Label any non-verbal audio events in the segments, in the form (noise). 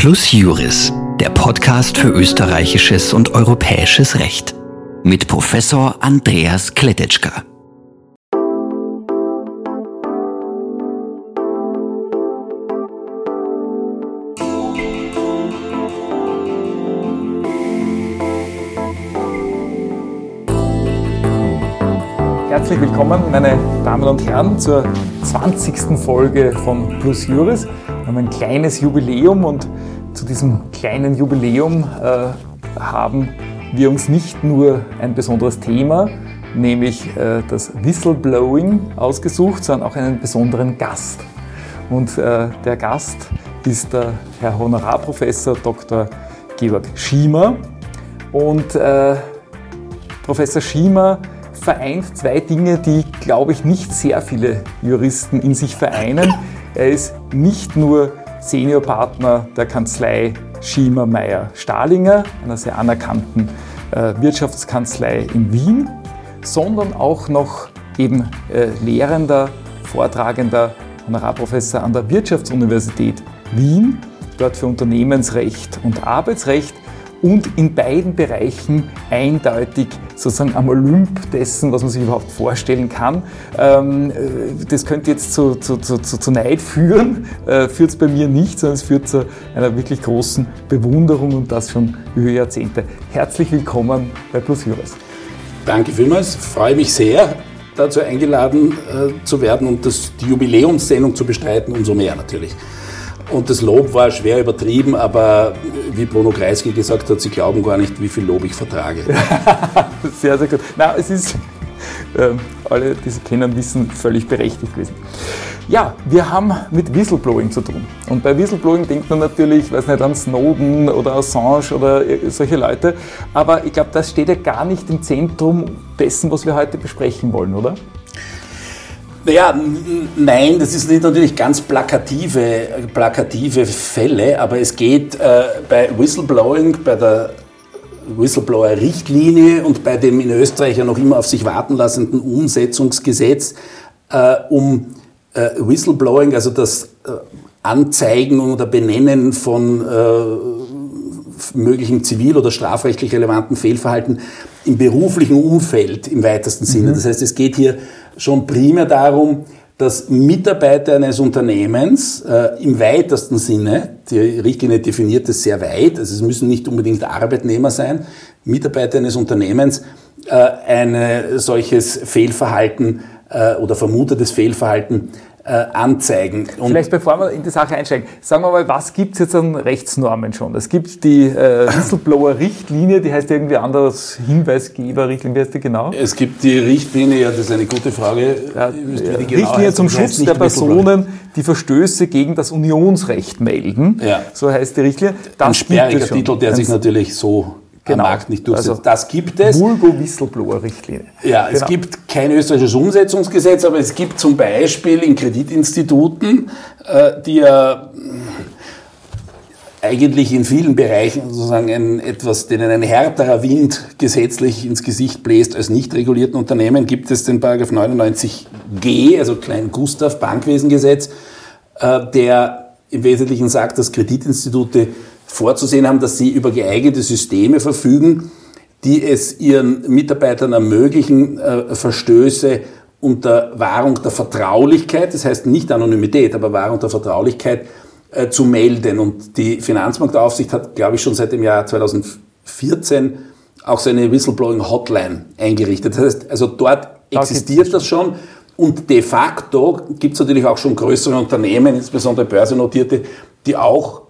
Plus Juris, der Podcast für österreichisches und europäisches Recht. Mit Professor Andreas Kletetschka. Herzlich willkommen, meine Damen und Herren, zur 20. Folge von Plus Juris. Wir haben ein kleines Jubiläum und zu diesem kleinen Jubiläum äh, haben wir uns nicht nur ein besonderes Thema, nämlich äh, das Whistleblowing ausgesucht, sondern auch einen besonderen Gast. Und äh, der Gast ist der Herr Honorarprofessor Dr. Georg Schiemer. Und äh, Professor Schiemer vereint zwei Dinge, die, glaube ich, nicht sehr viele Juristen in sich vereinen. Er ist nicht nur Seniorpartner der Kanzlei Schiemer Meyer Stahlinger, einer sehr anerkannten äh, Wirtschaftskanzlei in Wien, sondern auch noch eben äh, Lehrender, Vortragender, Honorarprofessor an der Wirtschaftsuniversität Wien, dort für Unternehmensrecht und Arbeitsrecht und in beiden Bereichen eindeutig sozusagen am Olymp dessen, was man sich überhaupt vorstellen kann. Ähm, äh, das könnte jetzt zu, zu, zu, zu Neid führen, äh, führt es bei mir nicht, sondern es führt zu einer wirklich großen Bewunderung und das schon über Jahrzehnte. Herzlich willkommen bei Plus Heroes. Danke vielmals, freue mich sehr, dazu eingeladen äh, zu werden und das, die Jubiläumssendung zu bestreiten, umso mehr natürlich. Und das Lob war schwer übertrieben, aber wie Bruno Kreisky gesagt hat, sie glauben gar nicht, wie viel Lob ich vertrage. (laughs) sehr, sehr gut. Na, es ist, äh, alle, die Sie kennen, wissen, völlig berechtigt gewesen. Ja, wir haben mit Whistleblowing zu tun. Und bei Whistleblowing denkt man natürlich, weiß nicht, an Snowden oder Assange oder solche Leute. Aber ich glaube, das steht ja gar nicht im Zentrum dessen, was wir heute besprechen wollen, oder? Naja, nein, das sind natürlich ganz plakative, plakative Fälle, aber es geht äh, bei Whistleblowing, bei der Whistleblower-Richtlinie und bei dem in Österreich ja noch immer auf sich warten lassenden Umsetzungsgesetz äh, um äh, Whistleblowing, also das äh, Anzeigen oder Benennen von äh, möglichen zivil- oder strafrechtlich relevanten Fehlverhalten im beruflichen Umfeld im weitesten Sinne. Mhm. Das heißt, es geht hier schon primär darum, dass Mitarbeiter eines Unternehmens äh, im weitesten Sinne, die Richtlinie definiert es sehr weit, also es müssen nicht unbedingt Arbeitnehmer sein, Mitarbeiter eines Unternehmens äh, ein solches Fehlverhalten äh, oder vermutetes Fehlverhalten anzeigen. Und Vielleicht bevor wir in die Sache einsteigen, sagen wir mal, was gibt es jetzt an Rechtsnormen schon? Es gibt die äh, Whistleblower-Richtlinie, die heißt irgendwie anders Hinweisgeber-Richtlinie, wie heißt die genau? Es gibt die Richtlinie, ja, das ist eine gute Frage. Ja, ja, genau Richtlinie zum Schutz der Personen, die Verstöße gegen das Unionsrecht melden. Ja. So heißt die Richtlinie. Das Ein sperriger Titel, der sich natürlich so genau. am Markt nicht durchsetzt. Also, das gibt es. Vulgo-Whistleblower-Richtlinie. Ja, genau. es gibt kein österreichisches Umsetzungsgesetz, aber es gibt zum Beispiel in Kreditinstituten, äh, die ja eigentlich in vielen Bereichen sozusagen ein, etwas, denen ein härterer Wind gesetzlich ins Gesicht bläst als nicht regulierten Unternehmen, gibt es den Paragraph 99g, also Klein Gustav Bankwesengesetz, äh, der im Wesentlichen sagt, dass Kreditinstitute vorzusehen haben, dass sie über geeignete Systeme verfügen, die es ihren Mitarbeitern ermöglichen, äh, Verstöße unter Wahrung der Vertraulichkeit, das heißt nicht Anonymität, aber Wahrung der Vertraulichkeit äh, zu melden. Und die Finanzmarktaufsicht hat, glaube ich, schon seit dem Jahr 2014 auch so eine Whistleblowing-Hotline eingerichtet. Das heißt, also dort existiert das schon. Und de facto gibt es natürlich auch schon größere Unternehmen, insbesondere börsennotierte, die auch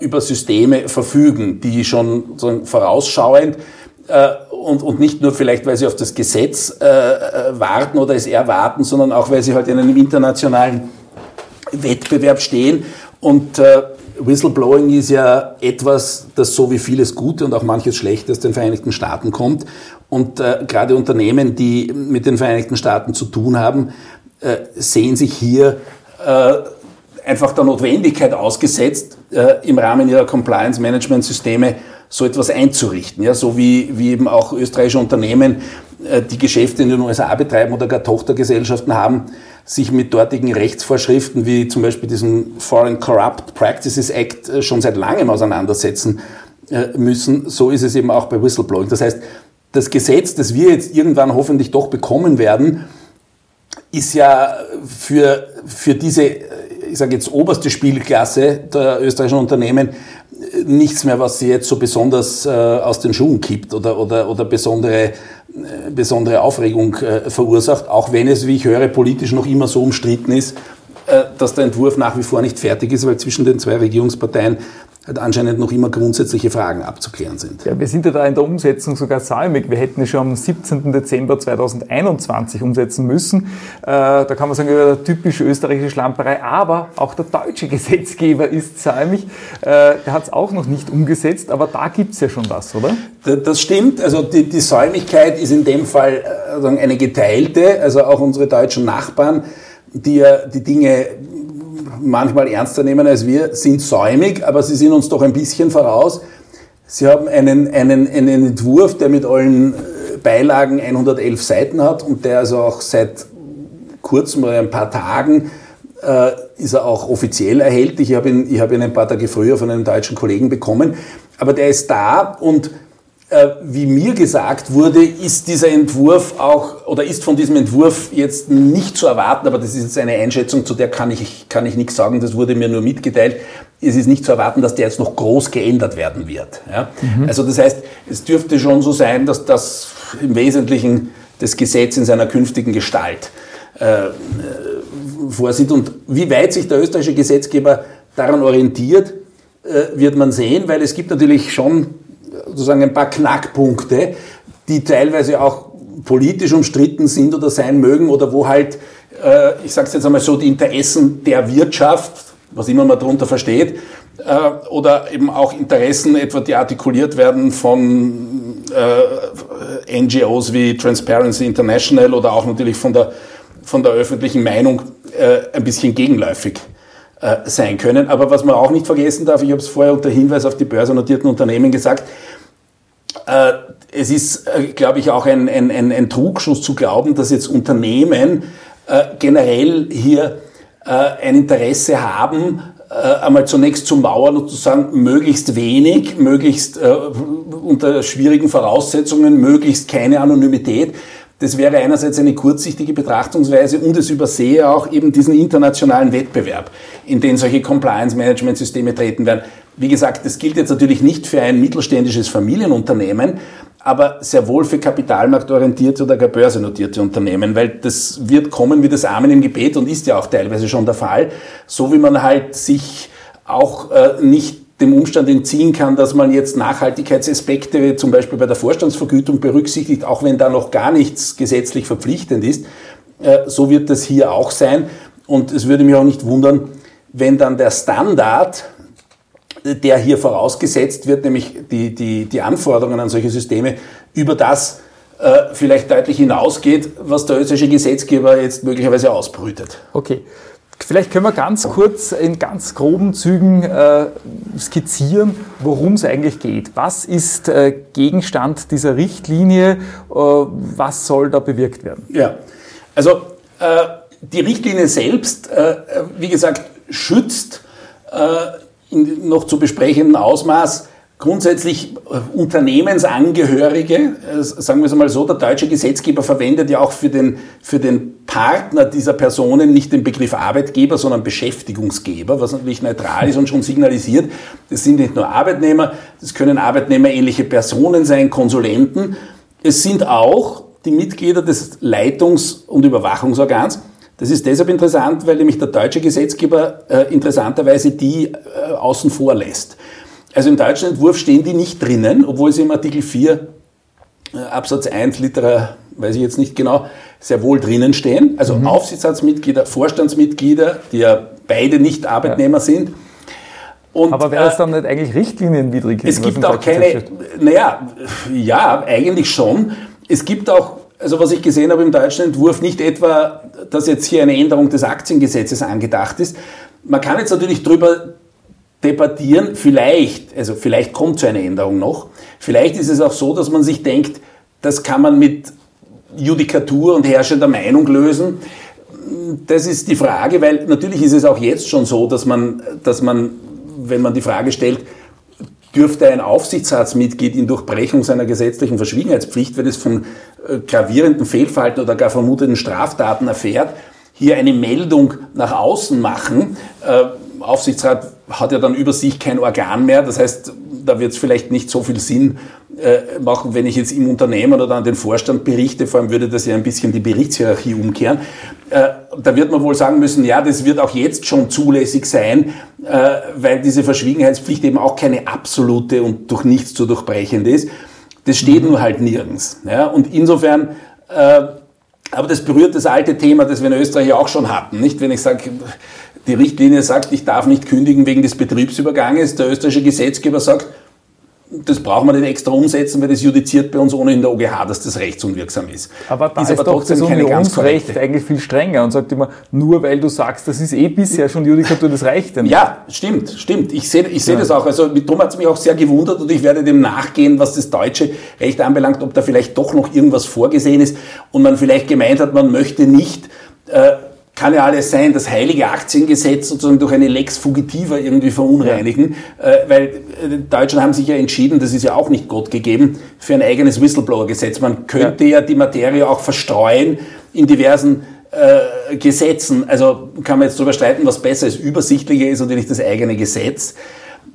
über Systeme verfügen, die schon so vorausschauend äh, und, und nicht nur vielleicht, weil sie auf das Gesetz äh, äh, warten oder es erwarten, sondern auch, weil sie halt in einem internationalen Wettbewerb stehen. Und äh, Whistleblowing ist ja etwas, das so wie vieles Gute und auch manches Schlechte aus den Vereinigten Staaten kommt. Und äh, gerade Unternehmen, die mit den Vereinigten Staaten zu tun haben, äh, sehen sich hier äh, einfach der Notwendigkeit ausgesetzt, äh, im Rahmen ihrer Compliance-Management-Systeme so etwas einzurichten. Ja, so wie, wie eben auch österreichische Unternehmen äh, die Geschäfte in den USA betreiben oder gar Tochtergesellschaften haben, sich mit dortigen Rechtsvorschriften wie zum Beispiel diesem Foreign Corrupt Practices Act äh, schon seit langem auseinandersetzen äh, müssen. So ist es eben auch bei Whistleblowing. Das heißt, das Gesetz, das wir jetzt irgendwann hoffentlich doch bekommen werden, ist ja für, für diese, ich sage jetzt oberste Spielklasse der österreichischen Unternehmen nichts mehr, was sie jetzt so besonders äh, aus den Schuhen kippt oder, oder, oder besondere besondere Aufregung äh, verursacht, auch wenn es, wie ich höre, politisch noch immer so umstritten ist, äh, dass der Entwurf nach wie vor nicht fertig ist, weil zwischen den zwei Regierungsparteien halt anscheinend noch immer grundsätzliche Fragen abzuklären sind. Ja, wir sind ja da in der Umsetzung sogar säumig. Wir hätten es schon am 17. Dezember 2021 umsetzen müssen. Äh, da kann man sagen, ja, typische österreichische Schlamperei, aber auch der deutsche (laughs) Gesetzgeber ist säumig. Äh, der hat es auch noch nicht umgesetzt, aber da gibt es ja schon was, oder? Das stimmt. Also die, die Säumigkeit ist in dem Fall äh, eine geteilte. Also auch unsere deutschen Nachbarn, die ja die Dinge manchmal ernster nehmen als wir, sind säumig, aber sie sind uns doch ein bisschen voraus. Sie haben einen, einen, einen Entwurf, der mit allen äh, Beilagen 111 Seiten hat und der also auch seit kurzem oder ein paar Tagen äh, ist er auch offiziell erhältlich. Ich habe ihn, ich habe ihn ein paar Tage früher von einem deutschen Kollegen bekommen. Aber der ist da und wie mir gesagt wurde, ist dieser Entwurf auch, oder ist von diesem Entwurf jetzt nicht zu erwarten, aber das ist jetzt eine Einschätzung, zu der kann ich, kann ich nichts sagen, das wurde mir nur mitgeteilt. Es ist nicht zu erwarten, dass der jetzt noch groß geändert werden wird. Ja? Mhm. Also das heißt, es dürfte schon so sein, dass das im Wesentlichen das Gesetz in seiner künftigen Gestalt äh, äh vorsieht. Und wie weit sich der österreichische Gesetzgeber daran orientiert, äh, wird man sehen, weil es gibt natürlich schon sozusagen ein paar Knackpunkte, die teilweise auch politisch umstritten sind oder sein mögen oder wo halt, äh, ich sage es jetzt einmal so, die Interessen der Wirtschaft, was immer man darunter versteht, äh, oder eben auch Interessen etwa, die artikuliert werden von äh, NGOs wie Transparency International oder auch natürlich von der, von der öffentlichen Meinung ein bisschen gegenläufig äh, sein können. Aber was man auch nicht vergessen darf, ich habe es vorher unter Hinweis auf die börsennotierten Unternehmen gesagt, äh, es ist, äh, glaube ich, auch ein, ein, ein, ein, Trugschuss zu glauben, dass jetzt Unternehmen äh, generell hier ein Interesse haben, einmal zunächst zu mauern und zu sagen, möglichst wenig, möglichst unter schwierigen Voraussetzungen, möglichst keine Anonymität. Das wäre einerseits eine kurzsichtige Betrachtungsweise und es übersehe auch eben diesen internationalen Wettbewerb, in den solche Compliance-Management-Systeme treten werden. Wie gesagt, das gilt jetzt natürlich nicht für ein mittelständisches Familienunternehmen, aber sehr wohl für kapitalmarktorientierte oder gar börsennotierte Unternehmen, weil das wird kommen wie das Amen im Gebet und ist ja auch teilweise schon der Fall, so wie man halt sich auch äh, nicht dem Umstand entziehen kann, dass man jetzt Nachhaltigkeitsaspekte zum Beispiel bei der Vorstandsvergütung berücksichtigt, auch wenn da noch gar nichts gesetzlich verpflichtend ist. Äh, so wird das hier auch sein. Und es würde mich auch nicht wundern, wenn dann der Standard, der hier vorausgesetzt wird, nämlich die, die, die Anforderungen an solche Systeme, über das äh, vielleicht deutlich hinausgeht, was der österreichische Gesetzgeber jetzt möglicherweise ausbrütet. Okay. Vielleicht können wir ganz kurz in ganz groben Zügen äh, skizzieren, worum es eigentlich geht. Was ist äh, Gegenstand dieser Richtlinie? Äh, was soll da bewirkt werden? Ja, also äh, die Richtlinie selbst, äh, wie gesagt, schützt äh, in noch zu besprechenden Ausmaß Grundsätzlich äh, Unternehmensangehörige, äh, sagen wir es mal so, der deutsche Gesetzgeber verwendet ja auch für den, für den Partner dieser Personen nicht den Begriff Arbeitgeber, sondern Beschäftigungsgeber, was natürlich neutral ist und schon signalisiert, das sind nicht nur Arbeitnehmer, das können arbeitnehmerähnliche Personen sein, Konsulenten. Es sind auch die Mitglieder des Leitungs- und Überwachungsorgans. Das ist deshalb interessant, weil nämlich der deutsche Gesetzgeber äh, interessanterweise die äh, außen vor lässt. Also im deutschen Entwurf stehen die nicht drinnen, obwohl sie im Artikel 4 äh, Absatz 1 Literer, weiß ich jetzt nicht genau, sehr wohl drinnen stehen. Also mhm. Aufsichtsratsmitglieder, Vorstandsmitglieder, die ja beide nicht Arbeitnehmer ja. sind. Und, Aber wäre das äh, dann nicht eigentlich richtlinienwidrig? Es gibt auch keine, naja, ja, eigentlich schon. Es gibt auch, also was ich gesehen habe im deutschen Entwurf, nicht etwa, dass jetzt hier eine Änderung des Aktiengesetzes angedacht ist. Man kann jetzt natürlich drüber debattieren. Vielleicht, also vielleicht kommt zu einer Änderung noch. Vielleicht ist es auch so, dass man sich denkt, das kann man mit Judikatur und herrschender Meinung lösen. Das ist die Frage, weil natürlich ist es auch jetzt schon so, dass man, dass man, wenn man die Frage stellt, dürfte ein Aufsichtsratsmitglied in Durchbrechung seiner gesetzlichen Verschwiegenheitspflicht, wenn es von äh, gravierenden Fehlverhalten oder gar vermuteten Straftaten erfährt, hier eine Meldung nach außen machen. Aufsichtsrat hat ja dann über sich kein Organ mehr. Das heißt, da wird es vielleicht nicht so viel Sinn äh, machen, wenn ich jetzt im Unternehmen oder an den Vorstand berichte. Vor allem würde das ja ein bisschen die Berichtshierarchie umkehren. Äh, da wird man wohl sagen müssen, ja, das wird auch jetzt schon zulässig sein, äh, weil diese Verschwiegenheitspflicht eben auch keine absolute und durch nichts zu durchbrechende ist. Das steht mhm. nur halt nirgends. Ja? Und insofern, äh, aber das berührt das alte Thema, das wir in Österreich auch schon hatten. Nicht, wenn ich sage, die Richtlinie sagt, ich darf nicht kündigen wegen des Betriebsüberganges. Der österreichische Gesetzgeber sagt, das brauchen wir nicht extra umsetzen, weil das judiziert bei uns ohnehin der OGH, dass das rechtsunwirksam ist. Aber da ist, ist aber doch das Unionsrecht eigentlich viel strenger und sagt immer, nur weil du sagst, das ist eh bisher schon Judikatur, das reicht ja nicht. Ja, stimmt, stimmt. Ich sehe ich seh ja. das auch. Also darum hat es mich auch sehr gewundert und ich werde dem nachgehen, was das deutsche Recht anbelangt, ob da vielleicht doch noch irgendwas vorgesehen ist und man vielleicht gemeint hat, man möchte nicht äh, kann ja alles sein, das heilige Aktiengesetz sozusagen durch eine Lex fugitiva irgendwie verunreinigen, äh, weil äh, Deutschland haben sich ja entschieden, das ist ja auch nicht Gott gegeben, für ein eigenes Whistleblower-Gesetz. Man könnte ja. ja. die Materie auch verstreuen in diversen äh, Gesetzen. Also kann man jetzt darüber streiten, was besser ist, übersichtlicher ist nicht das eigene Gesetz.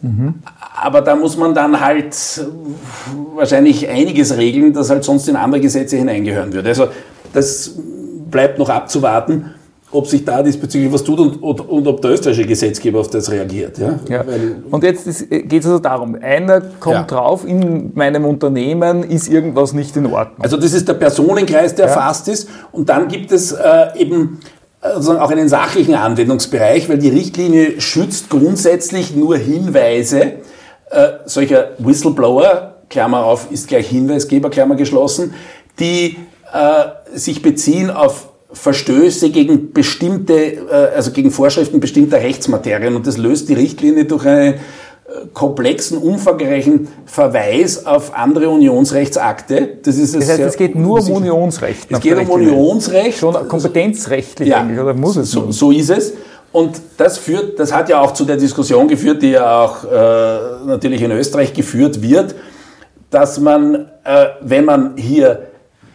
Mhm. Aber da muss man dann halt wahrscheinlich einiges regeln, das halt sonst in andere Gesetze hineingehören würde. Also das bleibt noch abzuwarten ob sich da diesbezüglich was tut und, und, und, ob der österreichische Gesetzgeber auf das reagiert. Ja? ja. und jetzt geht es also darum, einer kommt ja. drauf, in meinem Unternehmen ist irgendwas nicht in Ordnung. Also das ist der Personenkreis, der ja. erfasst ist. Und dann gibt es äh, eben also auch einen sachlichen Anwendungsbereich, weil die Richtlinie schützt grundsätzlich nur Hinweise äh, solcher Whistleblower, Klammer auf, ist gleich Hinweisgeber, Klammer geschlossen, die äh, sich beziehen auf Verstöße gegen bestimmte, äh, also gegen Vorschriften bestimmter Rechtsmaterien. Und das löst die Richtlinie durch einen äh, komplexen, umfangreichen Verweis auf andere Unionsrechtsakte. Das, ist das heißt, es geht nur um Unionsrecht. Es geht um Unionsrecht. Schon kompetenzrechtlich ja, eigentlich, oder muss es? So, so ist es. Und das führt, das hat ja auch zu der Diskussion geführt, die ja auch äh, natürlich in Österreich geführt wird, dass man, äh, wenn man hier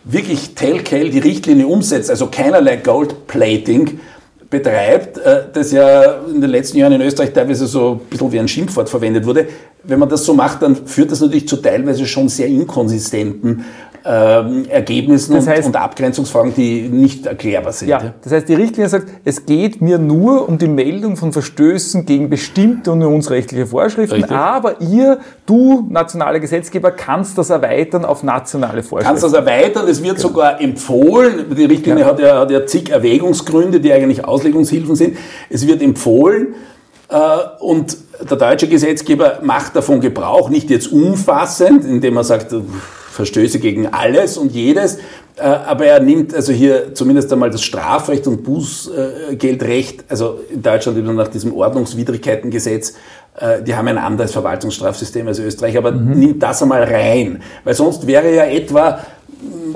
wirklich Telltale die Richtlinie umsetzt, also keinerlei Goldplating betreibt, äh, das ja in den letzten Jahren in Österreich teilweise so ein bisschen wie ein Schimpfwort verwendet wurde. Wenn man das so macht, dann führt das natürlich zu teilweise schon sehr inkonsistenten ähm, Ergebnissen das heißt, und, und, Abgrenzungsfragen, die nicht erklärbar sind. Ja, das heißt, die Richtlinie sagt, es geht mir nur um die Meldung von Verstößen gegen bestimmte unionsrechtliche Vorschriften, Richtig. aber ihr, du, nationaler Gesetzgeber, kannst das erweitern auf nationale Vorschriften. Kannst das erweitern, es wird genau. sogar empfohlen, die Richtlinie ja. Hat, ja, hat ja zig Erwägungsgründe, die eigentlich Auslegungshilfen sind, es wird empfohlen, äh, und der deutsche Gesetzgeber macht davon Gebrauch, nicht jetzt umfassend, indem er sagt, Verstöße gegen alles und jedes. Äh, aber er nimmt also hier zumindest einmal das Strafrecht und Bußgeldrecht, also in Deutschland immer nach diesem Ordnungswidrigkeitengesetz, äh, die haben ein anderes Verwaltungsstrafsystem als Österreich, aber mhm. nimmt das einmal rein. Weil sonst wäre ja etwa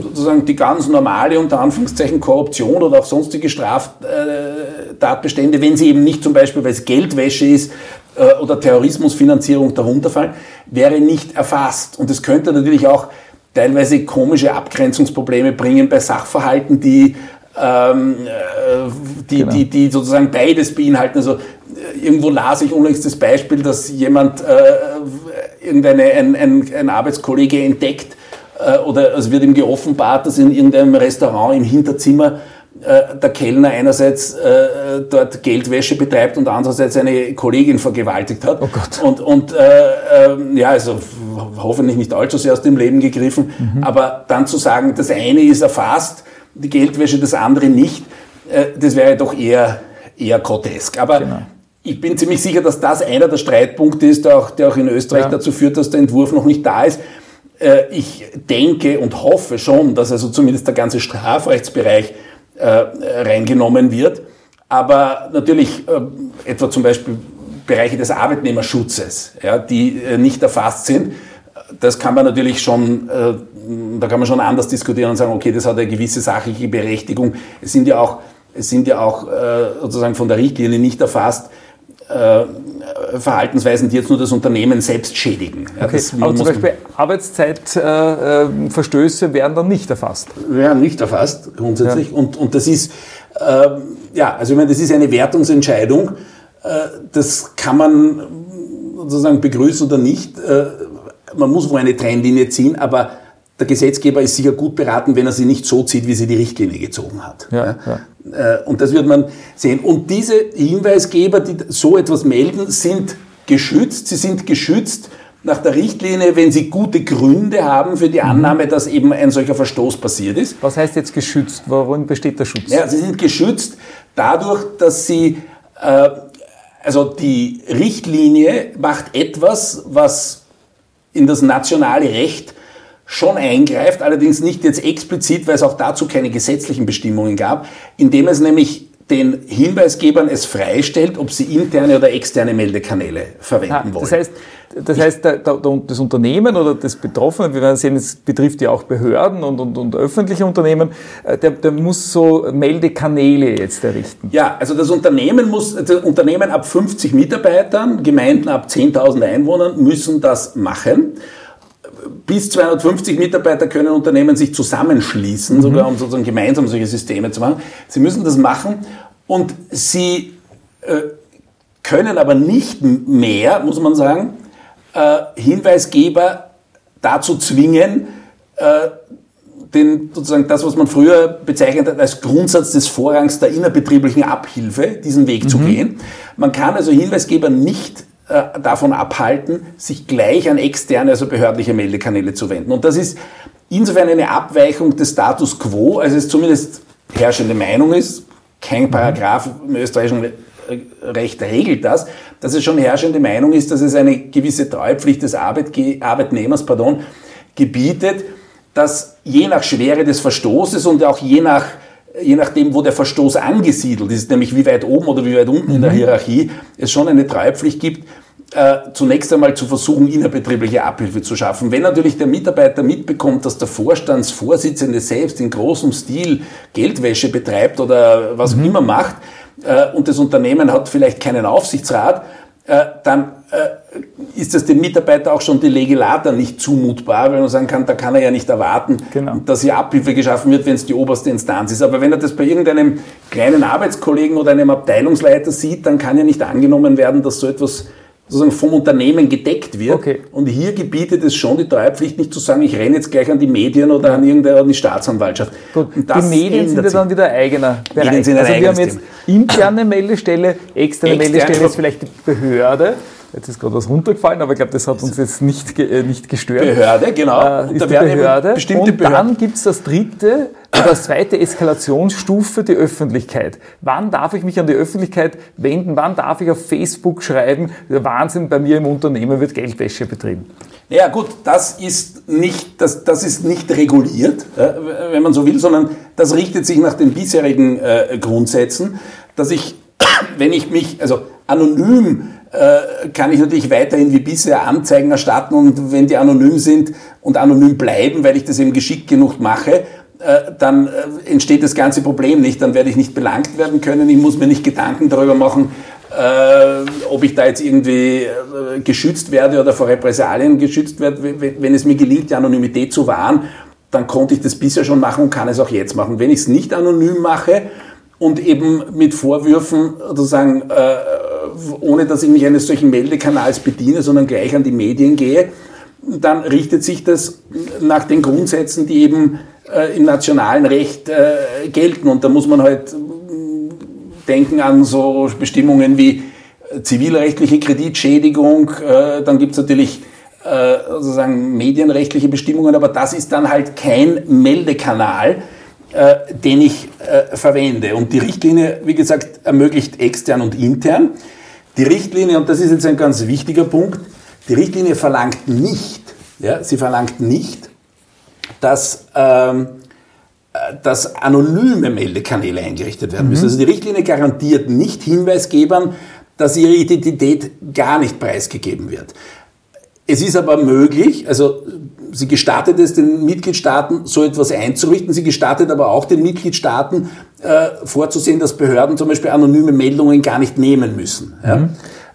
sozusagen die ganz normale, unter Anführungszeichen, Korruption oder auch sonstige Straftatbestände, wenn sie eben nicht zum Beispiel, weil es Geldwäsche ist, äh, oder Terrorismusfinanzierung darunter fallen, wäre nicht erfasst. Und es könnte natürlich auch teilweise komische Abgrenzungsprobleme bringen bei Sachverhalten, die, ähm, äh, die, genau. die, die sozusagen beides beinhalten. Also äh, irgendwo las ich unlängst das Beispiel, dass jemand äh, irgendeine, ein, ein, ein Arbeitskollege entdeckt äh, oder es wird ihm geoffenbart, dass in irgendeinem Restaurant im Hinterzimmer der Kellner einerseits äh, dort Geldwäsche betreibt und andererseits eine Kollegin vergewaltigt hat. Oh Gott. Und, und äh, äh, ja, also hoffentlich nicht allzu sehr aus dem Leben gegriffen, mhm. aber dann zu sagen, das eine ist erfasst, die Geldwäsche, das andere nicht, äh, das wäre doch eher, eher grotesk. Aber genau. ich bin ziemlich sicher, dass das einer der Streitpunkte ist, der auch, der auch in Österreich ja. dazu führt, dass der Entwurf noch nicht da ist. Äh, ich denke und hoffe schon, dass also zumindest der ganze Strafrechtsbereich äh, reingenommen wird. Aber natürlich äh, etwa zum Beispiel Bereiche des Arbeitnehmerschutzes, ja, die äh, nicht erfasst sind. das kann man natürlich schon, äh, da kann man schon anders diskutieren und sagen, okay, das hat eine gewisse sachliche Berechtigung. Es sind ja auch, es sind ja auch äh, sozusagen von der Richtlinie nicht erfasst, äh, Verhaltensweisen, die jetzt nur das Unternehmen selbst schädigen. Ja, okay. Aber zum Beispiel Arbeitszeitverstöße äh, werden dann nicht erfasst? Werden nicht erfasst, grundsätzlich. Ja. Und, und das ist, äh, ja, also ich meine, das ist eine Wertungsentscheidung. Äh, das kann man sozusagen begrüßen oder nicht. Äh, man muss wohl eine Trennlinie ziehen, aber der Gesetzgeber ist sicher gut beraten, wenn er sie nicht so zieht, wie sie die Richtlinie gezogen hat. Ja, ja. Äh, und das wird man sehen. Und diese Hinweisgeber, die so etwas melden, sind geschützt. Sie sind geschützt nach der Richtlinie, wenn sie gute Gründe haben für die mhm. Annahme, dass eben ein solcher Verstoß passiert ist. Was heißt jetzt geschützt? Worin besteht der Schutz? Ja, sie sind geschützt dadurch, dass sie, äh, also die Richtlinie macht etwas, was in das nationale Recht schon eingreift, allerdings nicht jetzt explizit, weil es auch dazu keine gesetzlichen Bestimmungen gab, indem es nämlich den Hinweisgebern es freistellt, ob sie interne oder externe Meldekanäle verwenden ah, wollen. Das heißt, das, heißt das Unternehmen oder das Betroffene, wir werden sehen, es betrifft ja auch Behörden und, und, und öffentliche Unternehmen, äh, der, der muss so Meldekanäle jetzt errichten. Ja, also das Unternehmen muss, das Unternehmen ab 50 Mitarbeitern, Gemeinden ab 10.000 Einwohnern müssen das machen bis 250 Mitarbeiter können Unternehmen sich zusammenschließen, mhm. sogar um sozusagen gemeinsam solche Systeme zu machen. Sie müssen das machen und sie äh, können aber nicht mehr, muss man sagen, äh, Hinweisgeber dazu zwingen, äh, den, sozusagen das, was man früher bezeichnet hat als Grundsatz des Vorrangs der innerbetrieblichen Abhilfe, diesen Weg mhm. zu gehen. Man kann also Hinweisgeber nicht äh, davon abhalten, sich gleich an externe, also behördliche Meldekanäle zu wenden. Und das ist insofern eine Abweichung des Status quo, als es zumindest herrschende Meinung ist. Kein mhm. Paragraph im österreichischen Recht regelt das, dass es schon herrschende Meinung ist, dass es eine gewisse Treupflicht des Arbeitge Arbeitnehmers pardon, gebietet, dass je nach Schwere des Verstoßes und auch je nach je nachdem, wo der Verstoß angesiedelt ist, nämlich wie weit oben oder wie weit unten in der mhm. Hierarchie, es schon eine Treupflicht gibt, äh, zunächst einmal zu versuchen, innerbetriebliche Abhilfe zu schaffen. Wenn natürlich der Mitarbeiter mitbekommt, dass der Vorstandsvorsitzende selbst in großem Stil Geldwäsche betreibt oder was mhm. auch immer macht äh, und das Unternehmen hat vielleicht keinen Aufsichtsrat, äh, dann äh, ist es dem Mitarbeiter auch schon die Legislator nicht zumutbar, weil man sagen kann, da kann er ja nicht erwarten, genau. dass hier Abhilfe geschaffen wird, wenn es die oberste Instanz ist. Aber wenn er das bei irgendeinem kleinen Arbeitskollegen oder einem Abteilungsleiter sieht, dann kann ja nicht angenommen werden, dass so etwas sozusagen vom Unternehmen gedeckt wird. Okay. Und hier gebietet es schon die Treuepflicht nicht zu sagen, ich renne jetzt gleich an die Medien oder an irgendeine Staatsanwaltschaft. Gut, die Medien sind ja dann wieder eigener Bereich. Medien sind also wir haben jetzt interne Meldestelle, externe, externe Meldestelle ist vielleicht die Behörde. Jetzt ist gerade was runtergefallen, aber ich glaube, das hat uns jetzt nicht, äh, nicht gestört. Behörde, genau. Äh, ist die Behörde. Bestimmte und dann gibt es das dritte das zweite Eskalationsstufe, die Öffentlichkeit. Wann darf ich mich an die Öffentlichkeit wenden? Wann darf ich auf Facebook schreiben, der Wahnsinn, bei mir im Unternehmen wird Geldwäsche betrieben? Ja gut, das ist nicht, das, das ist nicht reguliert, äh, wenn man so will, sondern das richtet sich nach den bisherigen äh, Grundsätzen, dass ich, (coughs) wenn ich mich, also anonym kann ich natürlich weiterhin wie bisher Anzeigen erstatten und wenn die anonym sind und anonym bleiben, weil ich das eben geschickt genug mache, äh, dann äh, entsteht das ganze Problem nicht. Dann werde ich nicht belangt werden können. Ich muss mir nicht Gedanken darüber machen, ob ich da jetzt irgendwie geschützt werde oder vor Repressalien geschützt werde. Wenn es mir gelingt, die Anonymität zu wahren, dann konnte ich das bisher schon machen und kann es auch jetzt machen. Wenn ich es nicht anonym mache und eben mit Vorwürfen sozusagen ohne dass ich mich eines solchen Meldekanals bediene, sondern gleich an die Medien gehe, dann richtet sich das nach den Grundsätzen, die eben äh, im nationalen Recht äh, gelten. Und da muss man halt äh, denken an so Bestimmungen wie äh, zivilrechtliche Kreditschädigung, äh, dann gibt es natürlich äh, sozusagen medienrechtliche Bestimmungen, aber das ist dann halt kein Meldekanal, den ich verwende. Und die Richtlinie, wie gesagt, ermöglicht extern und intern. Die Richtlinie, und das ist jetzt ein ganz wichtiger Punkt, die Richtlinie verlangt nicht, ja, sie verlangt nicht, dass, ähm, dass anonyme Meldekanäle eingerichtet werden müssen. Mhm. Also die Richtlinie garantiert nicht Hinweisgebern, dass ihre Identität gar nicht preisgegeben wird. es ist aber möglich, also sie gestattet es den Mitgliedstaaten, so etwas einzurichten. Sie gestattet aber auch den Mitgliedstaaten äh, vorzusehen, dass Behörden zum Beispiel anonyme Meldungen gar nicht nehmen müssen. Ja? Mhm.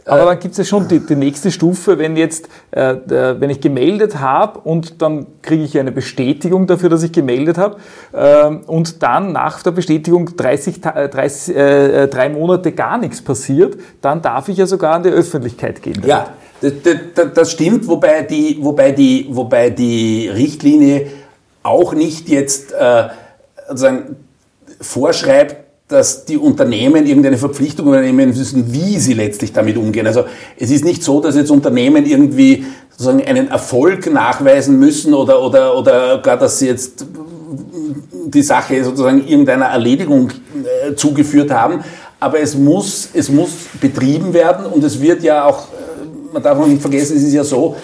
Aber dann gibt es ja schon die, die, nächste Stufe, wenn jetzt, äh, wenn ich gemeldet habe und dann kriege ich eine Bestätigung dafür, dass ich gemeldet habe äh, und dann nach der Bestätigung 30, 30 äh, äh, drei Monate gar nichts passiert, dann darf ich ja sogar an die Öffentlichkeit gehen. Damit. Ja, das, das, das, stimmt, wobei die, wobei, die, wobei die Richtlinie auch nicht jetzt äh, sozusagen vorschreibt, dass die Unternehmen irgendeine Verpflichtung übernehmen müssen, wie sie letztlich damit umgehen. Also es ist nicht so, dass jetzt Unternehmen irgendwie sozusagen einen Erfolg nachweisen müssen oder, oder, oder gar, dass sie jetzt die Sache sozusagen irgendeiner Erledigung äh, zugeführt haben. Aber es muss, es muss betrieben werden und es wird ja auch, äh, man darf auch nicht vergessen, es ist ja so,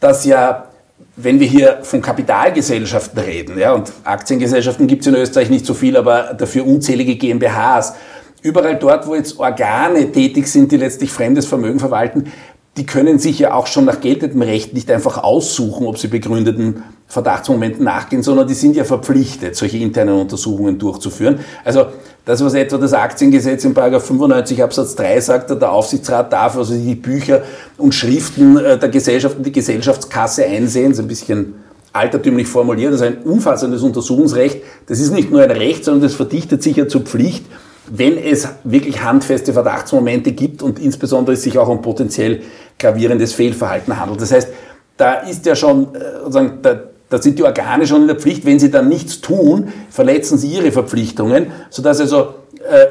dass ja wenn wir hier von Kapitalgesellschaften reden, ja, und Aktiengesellschaften gibt es in Österreich nicht so viel, aber dafür unzählige GmbHs, überall dort, wo jetzt Organe tätig sind, die letztlich fremdes Vermögen verwalten, die können sich ja auch schon nach geltendem Recht nicht einfach aussuchen, ob sie begründeten Verdachtsmomenten nachgehen, sondern die sind ja verpflichtet, solche internen Untersuchungen durchzuführen. Also das, was etwa das Aktiengesetz in 95 Absatz 3 sagt, der Aufsichtsrat darf also die Bücher und Schriften äh, der Gesellschaft und die Gesellschaftskasse einsehen, das ist ein bisschen altertümlich formuliert, das ist ein umfassendes Untersuchungsrecht. Das ist nicht nur ein Recht, sondern das verdichtet sich ja zur Pflicht, wenn es wirklich handfeste Verdachtsmomente gibt und insbesondere es sich auch um potenziell gravierendes Fehlverhalten handelt. Das heißt, da ist ja schon, äh, sozusagen, der, da sind die Organe schon in der Pflicht. Wenn sie dann nichts tun, verletzen sie ihre Verpflichtungen, sodass also äh,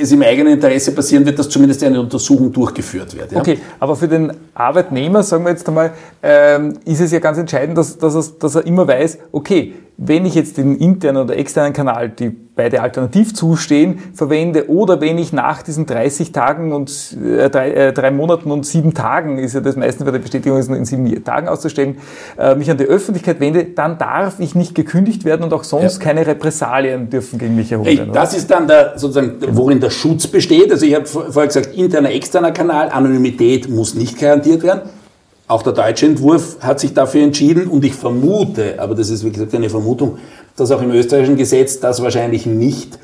es im eigenen Interesse passieren wird, dass zumindest eine Untersuchung durchgeführt wird. Ja? Okay, aber für den Arbeitnehmer, sagen wir jetzt einmal, ähm, ist es ja ganz entscheidend, dass, dass, er, dass er immer weiß, okay, wenn ich jetzt den internen oder externen Kanal, die beide alternativ zustehen, verwende oder wenn ich nach diesen 30 Tagen und äh, drei, äh, drei Monaten und sieben Tagen, ist ja das meistens bei der Bestätigung ist in sieben Tagen auszustellen, äh, mich an die Öffentlichkeit wende, dann darf ich nicht gekündigt werden und auch sonst ja. keine Repressalien dürfen gegen mich erhoben werden. Das ist dann der, sozusagen, worin der Schutz besteht. Also ich habe vorher gesagt, interner, externer Kanal, Anonymität muss nicht garantiert werden. Auch der deutsche Entwurf hat sich dafür entschieden und ich vermute, aber das ist wie gesagt eine Vermutung, dass auch im österreichischen Gesetz das wahrscheinlich nicht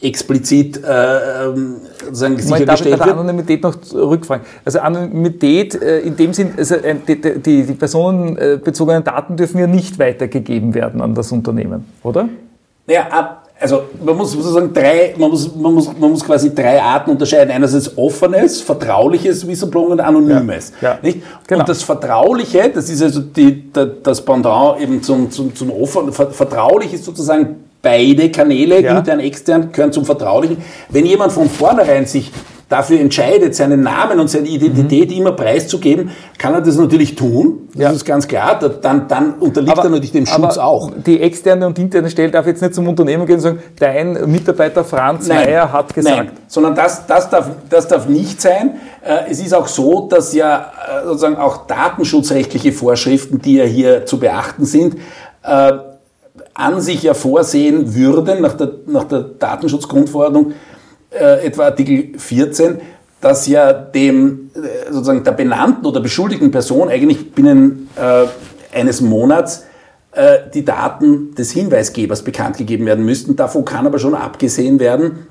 explizit äh, ähm, sozusagen sichergestellt darf ich bei der Anonymität noch rückfragen. Also Anonymität äh, in dem Sinn, also, äh, die, die, die personenbezogenen Daten dürfen ja nicht weitergegeben werden an das Unternehmen, oder? Naja, ab, also man muss sozusagen drei, man muss, man muss, man muss quasi drei Arten unterscheiden. Einerseits offenes, vertrauliches Whistleblowing und anonymes. Ja, ja, nicht? Genau. Und das Vertrauliche, das ist also die, das Pendant eben zum, zum, zum offenen. Vertraulich ist sozusagen beide Kanäle, ja. intern, extern, gehören zum Vertraulichen. Wenn jemand von vornherein sich dafür entscheidet, seinen Namen und seine Identität mhm. immer preiszugeben, kann er das natürlich tun. Das ja. ist ganz klar. Dann, dann unterliegt aber, er natürlich dem Schutz auch. Die externe und interne Stelle darf jetzt nicht zum Unternehmen gehen und sagen, dein Mitarbeiter Franz nein, Meyer hat gesagt. Nein, sondern das, das, darf, das darf nicht sein. Äh, es ist auch so, dass ja äh, sozusagen auch datenschutzrechtliche Vorschriften, die ja hier zu beachten sind, äh, an sich ja vorsehen würden, nach der, nach der Datenschutzgrundverordnung, äh, etwa Artikel 14, dass ja dem äh, sozusagen der benannten oder beschuldigten Person eigentlich binnen äh, eines Monats äh, die Daten des Hinweisgebers bekannt gegeben werden müssten. Davon kann aber schon abgesehen werden,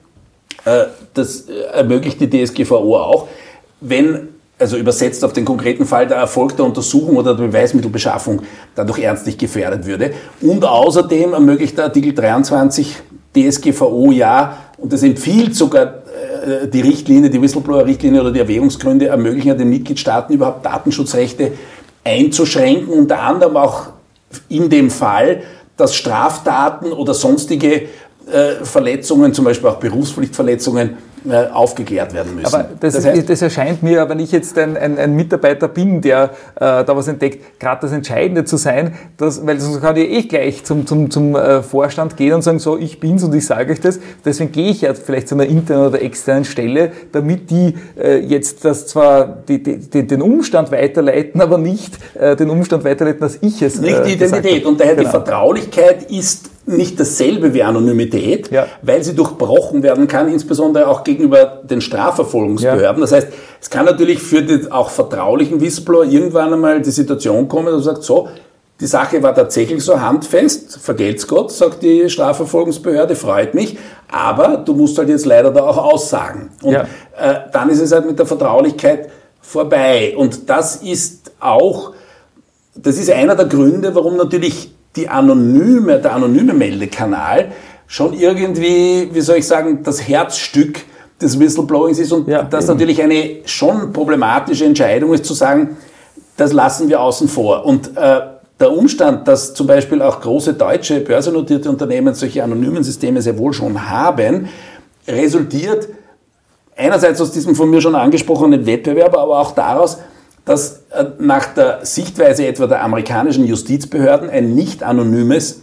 äh, das ermöglicht die DSGVO auch, wenn also übersetzt auf den konkreten Fall der Erfolg der Untersuchung oder der Beweismittelbeschaffung dadurch ernstlich gefährdet würde. Und außerdem ermöglicht der Artikel 23 DSGVO ja und das empfiehlt sogar äh, die Richtlinie, die Whistleblower-Richtlinie oder die Erwägungsgründe ermöglichen den Mitgliedstaaten überhaupt Datenschutzrechte einzuschränken, unter anderem auch in dem Fall, dass Straftaten oder sonstige äh, Verletzungen, zum Beispiel auch Berufspflichtverletzungen, äh, aufgeklärt werden müssen. Aber das, das, heißt, das, erscheint mir, wenn ich jetzt ein, ein, ein Mitarbeiter bin, der äh, da was entdeckt, gerade das Entscheidende zu sein, dass, weil sonst kann ich eh gleich zum, zum, zum äh, Vorstand gehen und sagen, so, ich bin's und ich sage euch das. Deswegen gehe ich ja vielleicht zu einer internen oder externen Stelle, damit die äh, jetzt das zwar die, die, den Umstand weiterleiten, aber nicht äh, den Umstand weiterleiten, dass ich es. Nicht die Identität. Und daher genau. die Vertraulichkeit ist nicht dasselbe wie Anonymität, ja. weil sie durchbrochen werden kann, insbesondere auch gegenüber den Strafverfolgungsbehörden. Ja. Das heißt, es kann natürlich für die auch vertraulichen Whistleblower irgendwann einmal die Situation kommen, dass man sagt, so, die Sache war tatsächlich so handfest, vergelt's Gott, sagt die Strafverfolgungsbehörde, freut mich, aber du musst halt jetzt leider da auch aussagen. Und ja. äh, dann ist es halt mit der Vertraulichkeit vorbei. Und das ist auch, das ist einer der Gründe, warum natürlich die anonyme, der anonyme Meldekanal schon irgendwie, wie soll ich sagen, das Herzstück des Whistleblowings ist und ja, das eben. natürlich eine schon problematische Entscheidung ist zu sagen, das lassen wir außen vor. Und äh, der Umstand, dass zum Beispiel auch große deutsche börsennotierte Unternehmen solche anonymen Systeme sehr wohl schon haben, resultiert einerseits aus diesem von mir schon angesprochenen Wettbewerb, aber auch daraus, dass äh, nach der Sichtweise etwa der amerikanischen Justizbehörden ein nicht anonymes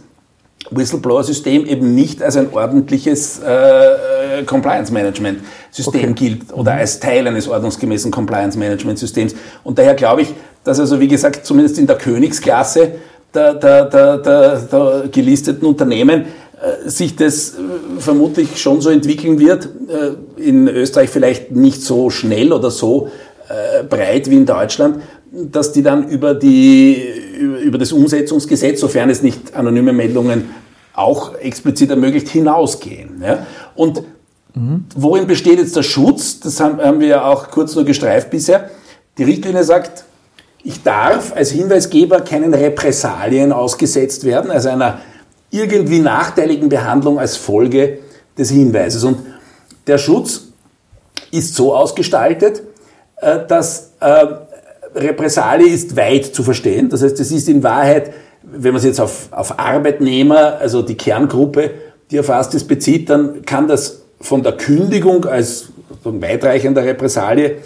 Whistleblower-System eben nicht als ein ordentliches äh, Compliance-Management-System okay. gilt oder mhm. als Teil eines ordnungsgemäßen Compliance-Management-Systems. Und daher glaube ich, dass also, wie gesagt, zumindest in der Königsklasse der, der, der, der, der gelisteten Unternehmen äh, sich das äh, vermutlich schon so entwickeln wird. Äh, in Österreich vielleicht nicht so schnell oder so breit wie in Deutschland, dass die dann über, die, über das Umsetzungsgesetz, sofern es nicht anonyme Meldungen auch explizit ermöglicht, hinausgehen. Ja? Und mhm. worin besteht jetzt der Schutz? Das haben, haben wir ja auch kurz nur gestreift bisher. Die Richtlinie sagt, ich darf als Hinweisgeber keinen Repressalien ausgesetzt werden, also einer irgendwie nachteiligen Behandlung als Folge des Hinweises. Und der Schutz ist so ausgestaltet, äh, dass äh, Repressalie ist weit zu verstehen. Das heißt, es ist in Wahrheit, wenn man es jetzt auf, auf Arbeitnehmer, also die Kerngruppe, die erfasst ist, bezieht, dann kann das von der Kündigung als weitreichender Repressalie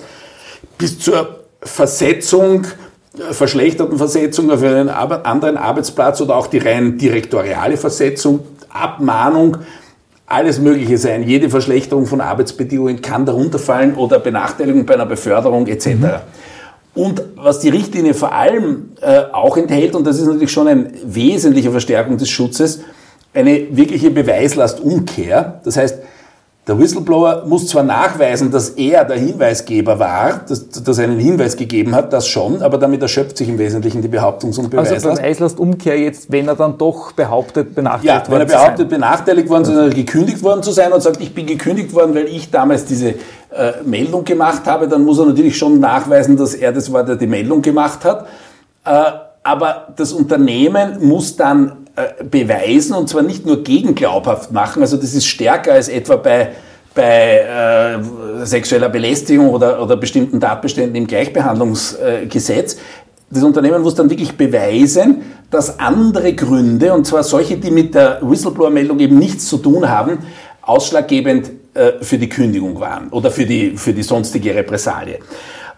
bis zur Versetzung, äh, verschlechterten Versetzung auf einen anderen Arbeitsplatz oder auch die rein direktoriale Versetzung, Abmahnung, alles Mögliche sein. Jede Verschlechterung von Arbeitsbedingungen kann darunter fallen oder Benachteiligung bei einer Beförderung etc. Mhm. Und was die Richtlinie vor allem äh, auch enthält, und das ist natürlich schon eine wesentliche Verstärkung des Schutzes, eine wirkliche Beweislastumkehr. Das heißt, der Whistleblower muss zwar nachweisen, dass er der Hinweisgeber war, dass, dass er einen Hinweis gegeben hat, das schon, aber damit erschöpft sich im Wesentlichen die Behauptungs- und Beweislast. Also Beweislastumkehr jetzt, wenn er dann doch behauptet, benachteiligt ja, wenn er behauptet, benachteiligt worden zu sein, gekündigt worden zu sein und sagt, ich bin gekündigt worden, weil ich damals diese äh, Meldung gemacht habe, dann muss er natürlich schon nachweisen, dass er das war, der die Meldung gemacht hat. Äh, aber das Unternehmen muss dann beweisen und zwar nicht nur gegenglaubhaft machen, also das ist stärker als etwa bei, bei äh, sexueller Belästigung oder, oder bestimmten Tatbeständen im Gleichbehandlungsgesetz. Das Unternehmen muss dann wirklich beweisen, dass andere Gründe, und zwar solche, die mit der Whistleblower-Meldung eben nichts zu tun haben, ausschlaggebend äh, für die Kündigung waren oder für die, für die sonstige Repressalie.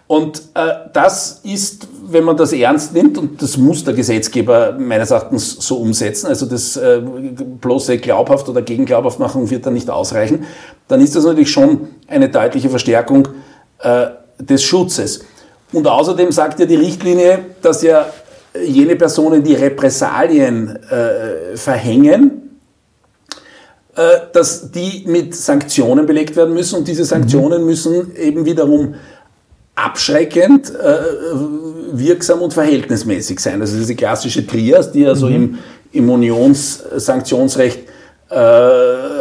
Und äh, das ist, wenn man das ernst nimmt, und das muss der Gesetzgeber meines Erachtens so umsetzen, also das äh, bloße glaubhaft oder gegenglaubhaft machen wird dann nicht ausreichen, dann ist das natürlich schon eine deutliche Verstärkung äh, des Schutzes. Und außerdem sagt ja die Richtlinie, dass ja jene Personen, die Repressalien äh, verhängen, dass die mit Sanktionen belegt werden müssen und diese Sanktionen müssen eben wiederum abschreckend, äh, wirksam und verhältnismäßig sein. Also diese klassische Trias, die ja so mhm. im, im Unionssanktionsrecht äh,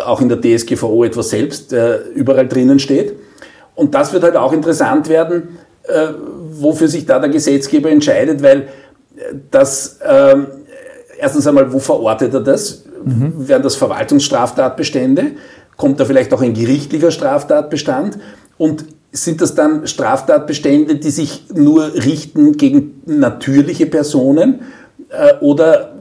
auch in der DSGVO etwas selbst äh, überall drinnen steht. Und das wird halt auch interessant werden, äh, wofür sich da der Gesetzgeber entscheidet, weil das äh, erstens einmal, wo verortet er das? Mhm. Wären das Verwaltungsstraftatbestände? Kommt da vielleicht auch ein gerichtlicher Straftatbestand? Und sind das dann Straftatbestände, die sich nur richten gegen natürliche Personen äh, oder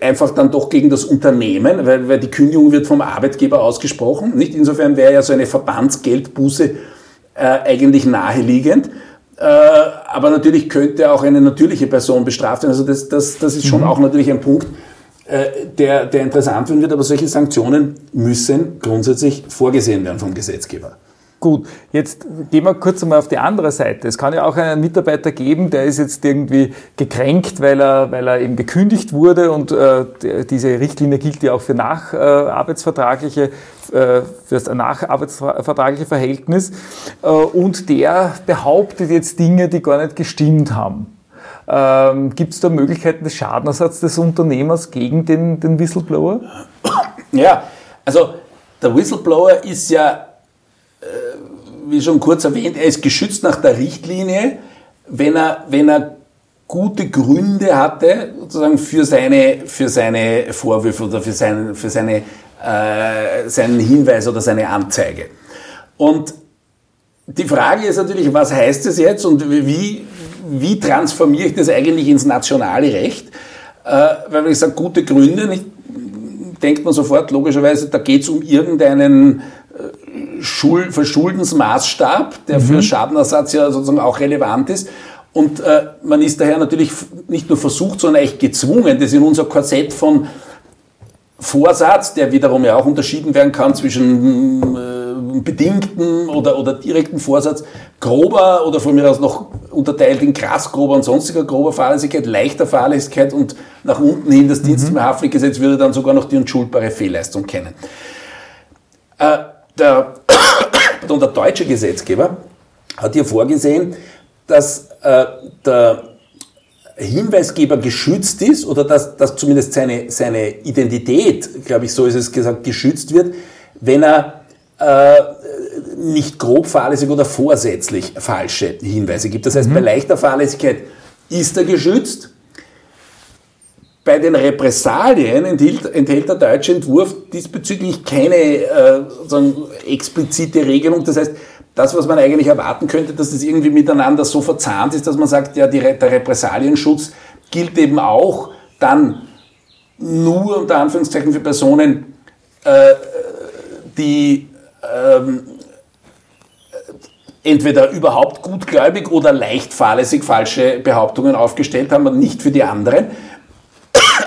einfach dann doch gegen das Unternehmen, weil, weil die Kündigung wird vom Arbeitgeber ausgesprochen. Nicht? Insofern wäre ja so eine Verbandsgeldbuße äh, eigentlich naheliegend. Äh, aber natürlich könnte auch eine natürliche Person bestraft werden. Also das, das, das ist schon mhm. auch natürlich ein Punkt, äh, der, der interessant werden wird. Aber solche Sanktionen müssen grundsätzlich vorgesehen werden vom Gesetzgeber. Gut, jetzt gehen wir kurz einmal auf die andere Seite. Es kann ja auch einen Mitarbeiter geben, der ist jetzt irgendwie gekränkt, weil er, weil er eben gekündigt wurde und äh, diese Richtlinie gilt ja auch für nacharbeitsvertragliche, äh, für das nacharbeitsvertragliche Verhältnis äh, und der behauptet jetzt Dinge, die gar nicht gestimmt haben. Ähm, Gibt es da Möglichkeiten des Schadenersatzes des Unternehmers gegen den, den Whistleblower? Ja, also der Whistleblower ist ja, äh, wie schon kurz erwähnt, er ist geschützt nach der Richtlinie, wenn er, wenn er gute Gründe hatte, sozusagen für seine, für seine Vorwürfe oder für, sein, für seine, äh, seinen Hinweis oder seine Anzeige. Und die Frage ist natürlich, was heißt das jetzt und wie, wie transformiere ich das eigentlich ins nationale Recht? Äh, weil wenn ich sage, gute Gründe, nicht, denkt man sofort logischerweise, da geht es um irgendeinen Schul Verschuldensmaßstab, der mhm. für Schadenersatz ja sozusagen auch relevant ist. Und äh, man ist daher natürlich nicht nur versucht, sondern echt gezwungen, das in unser Korsett von Vorsatz, der wiederum ja auch unterschieden werden kann zwischen äh, bedingten oder, oder direkten Vorsatz, grober oder von mir aus noch unterteilt in krass grober und sonstiger grober Fahrlässigkeit, leichter Fahrlässigkeit und nach unten hin das mhm. Dienstgesetz würde dann sogar noch die unschuldbare Fehlleistung kennen. Äh, der, der deutsche Gesetzgeber hat hier vorgesehen, dass äh, der Hinweisgeber geschützt ist oder dass, dass zumindest seine, seine Identität, glaube ich, so ist es gesagt, geschützt wird, wenn er äh, nicht grob fahrlässig oder vorsätzlich falsche Hinweise gibt. Das heißt, mhm. bei leichter Fahrlässigkeit ist er geschützt. Bei den Repressalien enthält, enthält der deutsche Entwurf diesbezüglich keine äh, explizite Regelung. Das heißt, das, was man eigentlich erwarten könnte, dass das irgendwie miteinander so verzahnt ist, dass man sagt, ja, die, der Repressalienschutz gilt eben auch dann nur unter Anführungszeichen für Personen, äh, die ähm, entweder überhaupt gutgläubig oder leicht fahrlässig falsche Behauptungen aufgestellt haben und nicht für die anderen.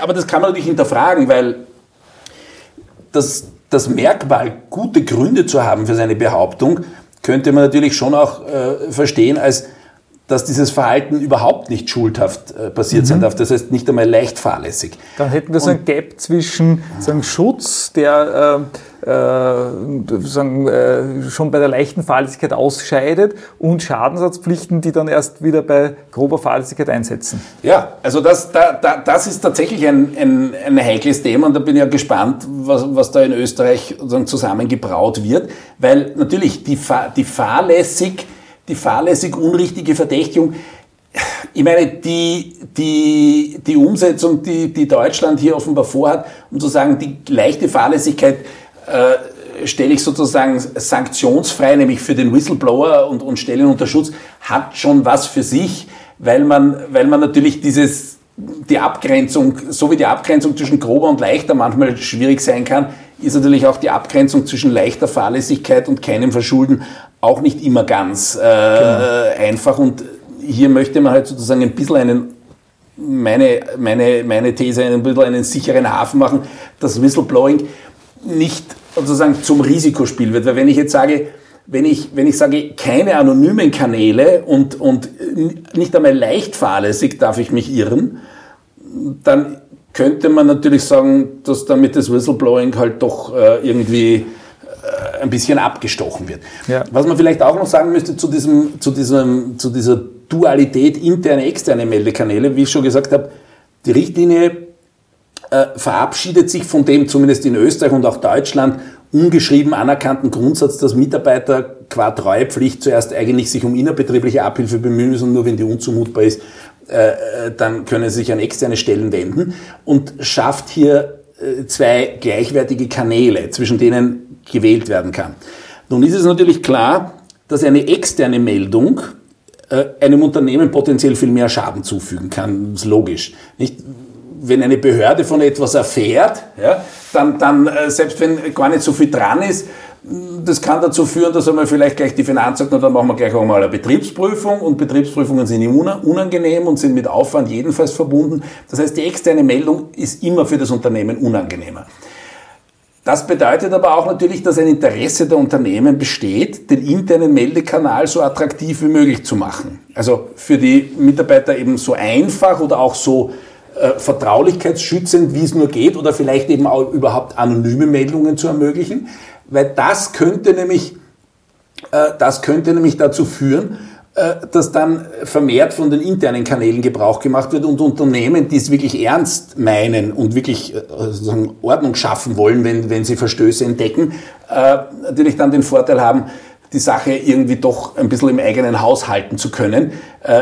Aber das kann man natürlich hinterfragen, weil das, das Merkmal, gute Gründe zu haben für seine Behauptung, könnte man natürlich schon auch äh, verstehen als dass dieses Verhalten überhaupt nicht schuldhaft äh, passiert mhm. sein darf. Das heißt nicht einmal leicht fahrlässig. Dann hätten wir so ein Gap zwischen sagen, Schutz, der äh, äh, sagen, äh, schon bei der leichten Fahrlässigkeit ausscheidet und Schadensersatzpflichten, die dann erst wieder bei grober Fahrlässigkeit einsetzen. Ja, also das, da, da, das ist tatsächlich ein, ein, ein heikles Thema und da bin ich ja gespannt, was, was da in Österreich zusammengebraut wird, weil natürlich die, die fahrlässig die fahrlässig unrichtige Verdächtigung. Ich meine, die, die, die Umsetzung, die, die Deutschland hier offenbar vorhat, um zu sagen, die leichte Fahrlässigkeit äh, stelle ich sozusagen sanktionsfrei, nämlich für den Whistleblower und, und stelle ihn unter Schutz, hat schon was für sich, weil man, weil man natürlich dieses, die Abgrenzung, so wie die Abgrenzung zwischen grober und leichter manchmal schwierig sein kann, ist natürlich auch die Abgrenzung zwischen leichter Fahrlässigkeit und keinem Verschulden auch nicht immer ganz äh, genau. einfach. Und hier möchte man halt sozusagen ein bisschen einen, meine, meine, meine These, ein bisschen einen sicheren Hafen machen, dass Whistleblowing nicht sozusagen zum Risikospiel wird. Weil wenn ich jetzt sage, wenn ich, wenn ich sage, keine anonymen Kanäle und, und nicht einmal leicht fahrlässig darf ich mich irren, dann könnte man natürlich sagen, dass damit das Whistleblowing halt doch äh, irgendwie äh, ein bisschen abgestochen wird. Ja. Was man vielleicht auch noch sagen müsste zu, diesem, zu, diesem, zu dieser Dualität interne, externe Meldekanäle, wie ich schon gesagt habe, die Richtlinie äh, verabschiedet sich von dem, zumindest in Österreich und auch Deutschland, ungeschrieben anerkannten Grundsatz, dass Mitarbeiter qua Treuepflicht zuerst eigentlich sich um innerbetriebliche Abhilfe bemühen müssen, nur wenn die unzumutbar ist, dann können sie sich an externe Stellen wenden und schafft hier äh, zwei gleichwertige Kanäle, zwischen denen gewählt werden kann. Nun ist es natürlich klar, dass eine externe Meldung äh, einem Unternehmen potenziell viel mehr Schaden zufügen kann. Das ist logisch. Nicht? Wenn eine Behörde von etwas erfährt, ja, dann, dann äh, selbst wenn gar nicht so viel dran ist, das kann dazu führen, dass einmal vielleicht gleich die Finanz sagt, dann machen wir gleich auch mal eine Betriebsprüfung und Betriebsprüfungen sind unangenehm und sind mit Aufwand jedenfalls verbunden. Das heißt, die externe Meldung ist immer für das Unternehmen unangenehmer. Das bedeutet aber auch natürlich, dass ein Interesse der Unternehmen besteht, den internen Meldekanal so attraktiv wie möglich zu machen. Also für die Mitarbeiter eben so einfach oder auch so äh, vertraulichkeitsschützend, wie es nur geht, oder vielleicht eben auch überhaupt anonyme Meldungen zu ermöglichen, weil das könnte nämlich, äh, das könnte nämlich dazu führen, äh, dass dann vermehrt von den internen Kanälen Gebrauch gemacht wird und Unternehmen, die es wirklich ernst meinen und wirklich äh, sozusagen Ordnung schaffen wollen, wenn, wenn sie Verstöße entdecken, äh, natürlich dann den Vorteil haben, die Sache irgendwie doch ein bisschen im eigenen Haus halten zu können,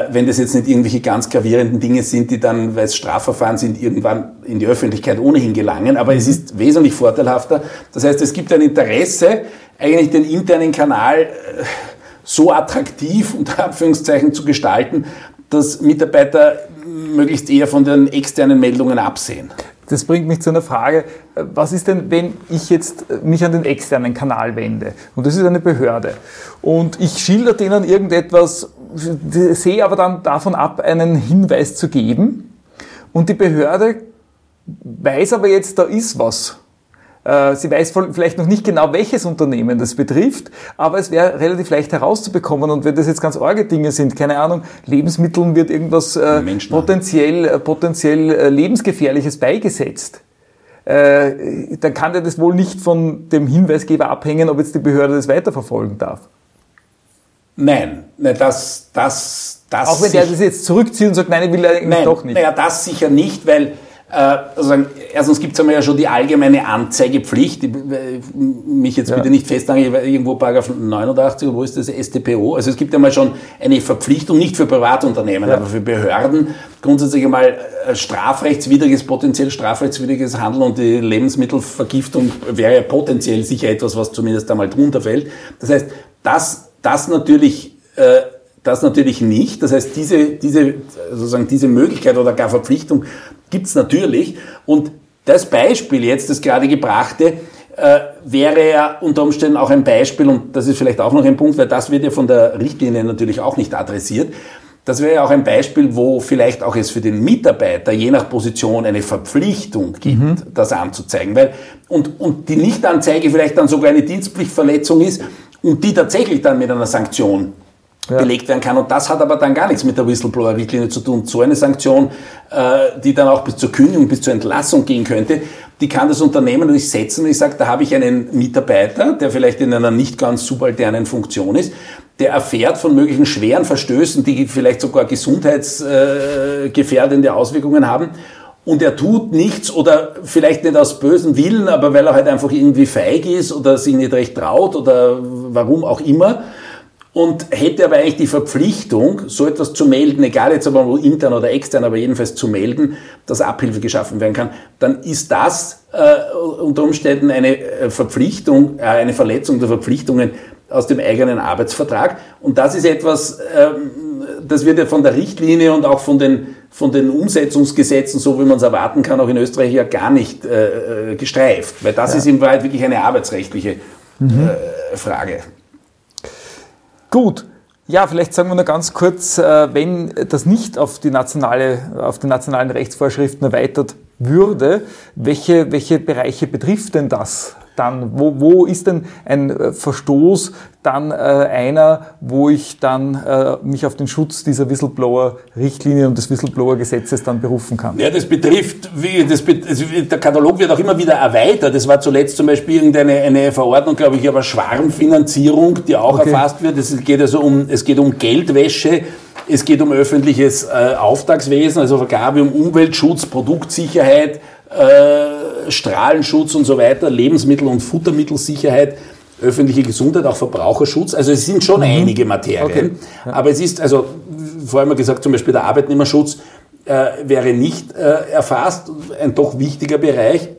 wenn das jetzt nicht irgendwelche ganz gravierenden Dinge sind, die dann, weil es Strafverfahren sind, irgendwann in die Öffentlichkeit ohnehin gelangen. Aber es ist wesentlich vorteilhafter. Das heißt, es gibt ein Interesse, eigentlich den internen Kanal so attraktiv unter Anführungszeichen zu gestalten, dass Mitarbeiter möglichst eher von den externen Meldungen absehen. Das bringt mich zu einer Frage, was ist denn, wenn ich jetzt mich an den externen Kanal wende? Und das ist eine Behörde. Und ich schilder denen irgendetwas, sehe aber dann davon ab, einen Hinweis zu geben. Und die Behörde weiß aber jetzt, da ist was. Äh, sie weiß vielleicht noch nicht genau, welches Unternehmen das betrifft, aber es wäre relativ leicht herauszubekommen. Und wenn das jetzt ganz arge Dinge sind, keine Ahnung, Lebensmitteln wird irgendwas äh, potenziell, äh, potenziell äh, lebensgefährliches beigesetzt, äh, dann kann ja das wohl nicht von dem Hinweisgeber abhängen, ob jetzt die Behörde das weiterverfolgen darf. Nein, nein das, das, das. Auch wenn der das jetzt zurückzieht und sagt, nein, ich will eigentlich nein, doch nicht. Naja, das sicher nicht, weil also erstens gibt es ja schon die allgemeine Anzeigepflicht, die, mich jetzt ja. bitte nicht festnageln, irgendwo Paragraph 89 wo ist das StPO? Also es gibt ja mal schon eine Verpflichtung, nicht für Privatunternehmen, ja. aber für Behörden, grundsätzlich einmal äh, strafrechtswidriges, potenziell strafrechtswidriges Handeln und die Lebensmittelvergiftung wäre ja potenziell sicher etwas, was zumindest einmal drunter fällt. Das heißt, das, das natürlich äh, das natürlich nicht. Das heißt, diese, diese, sozusagen diese Möglichkeit oder gar Verpflichtung gibt's natürlich. Und das Beispiel jetzt, das gerade gebrachte, äh, wäre ja unter Umständen auch ein Beispiel, und das ist vielleicht auch noch ein Punkt, weil das wird ja von der Richtlinie natürlich auch nicht adressiert. Das wäre ja auch ein Beispiel, wo vielleicht auch es für den Mitarbeiter je nach Position eine Verpflichtung gibt, mhm. das anzuzeigen. Weil, und, und die Nichtanzeige vielleicht dann sogar eine Dienstpflichtverletzung ist und die tatsächlich dann mit einer Sanktion ja. belegt werden kann. Und das hat aber dann gar nichts mit der Whistleblower-Richtlinie zu tun. So eine Sanktion, äh, die dann auch bis zur Kündigung, bis zur Entlassung gehen könnte, die kann das Unternehmen natürlich setzen. Und ich sage, da habe ich einen Mitarbeiter, der vielleicht in einer nicht ganz subalternen Funktion ist, der erfährt von möglichen schweren Verstößen, die vielleicht sogar gesundheitsgefährdende Auswirkungen haben. Und er tut nichts oder vielleicht nicht aus bösem Willen, aber weil er halt einfach irgendwie feig ist oder sich nicht recht traut oder warum auch immer und hätte aber eigentlich die Verpflichtung, so etwas zu melden, egal jetzt aber intern oder extern, aber jedenfalls zu melden, dass Abhilfe geschaffen werden kann, dann ist das äh, unter Umständen eine äh, Verpflichtung, äh, eine Verletzung der Verpflichtungen aus dem eigenen Arbeitsvertrag. Und das ist etwas, äh, das wird ja von der Richtlinie und auch von den, von den Umsetzungsgesetzen, so wie man es erwarten kann, auch in Österreich ja gar nicht äh, äh gestreift, weil das ja. ist in Wahrheit wirklich eine arbeitsrechtliche mhm. Frage. Gut. Ja, vielleicht sagen wir nur ganz kurz, äh, wenn das nicht auf die, nationale, auf die nationalen Rechtsvorschriften erweitert würde, welche, welche Bereiche betrifft denn das? Dann, wo, wo ist denn ein äh, Verstoß dann äh, einer, wo ich dann äh, mich auf den Schutz dieser Whistleblower-Richtlinie und des Whistleblower-Gesetzes dann berufen kann? Ja, das betrifft, wie, das, der Katalog wird auch immer wieder erweitert. Es war zuletzt zum Beispiel irgendeine eine Verordnung, glaube ich, aber Schwarmfinanzierung, die auch okay. erfasst wird. Es geht also um, es geht um Geldwäsche, es geht um öffentliches äh, Auftragswesen, also Vergabe um Umweltschutz, Produktsicherheit, äh, Strahlenschutz und so weiter, Lebensmittel- und Futtermittelsicherheit, öffentliche Gesundheit, auch Verbraucherschutz. Also es sind schon mhm. einige Materien. Okay. Ja. Aber es ist, also vorher mal gesagt, zum Beispiel der Arbeitnehmerschutz äh, wäre nicht äh, erfasst, ein doch wichtiger Bereich.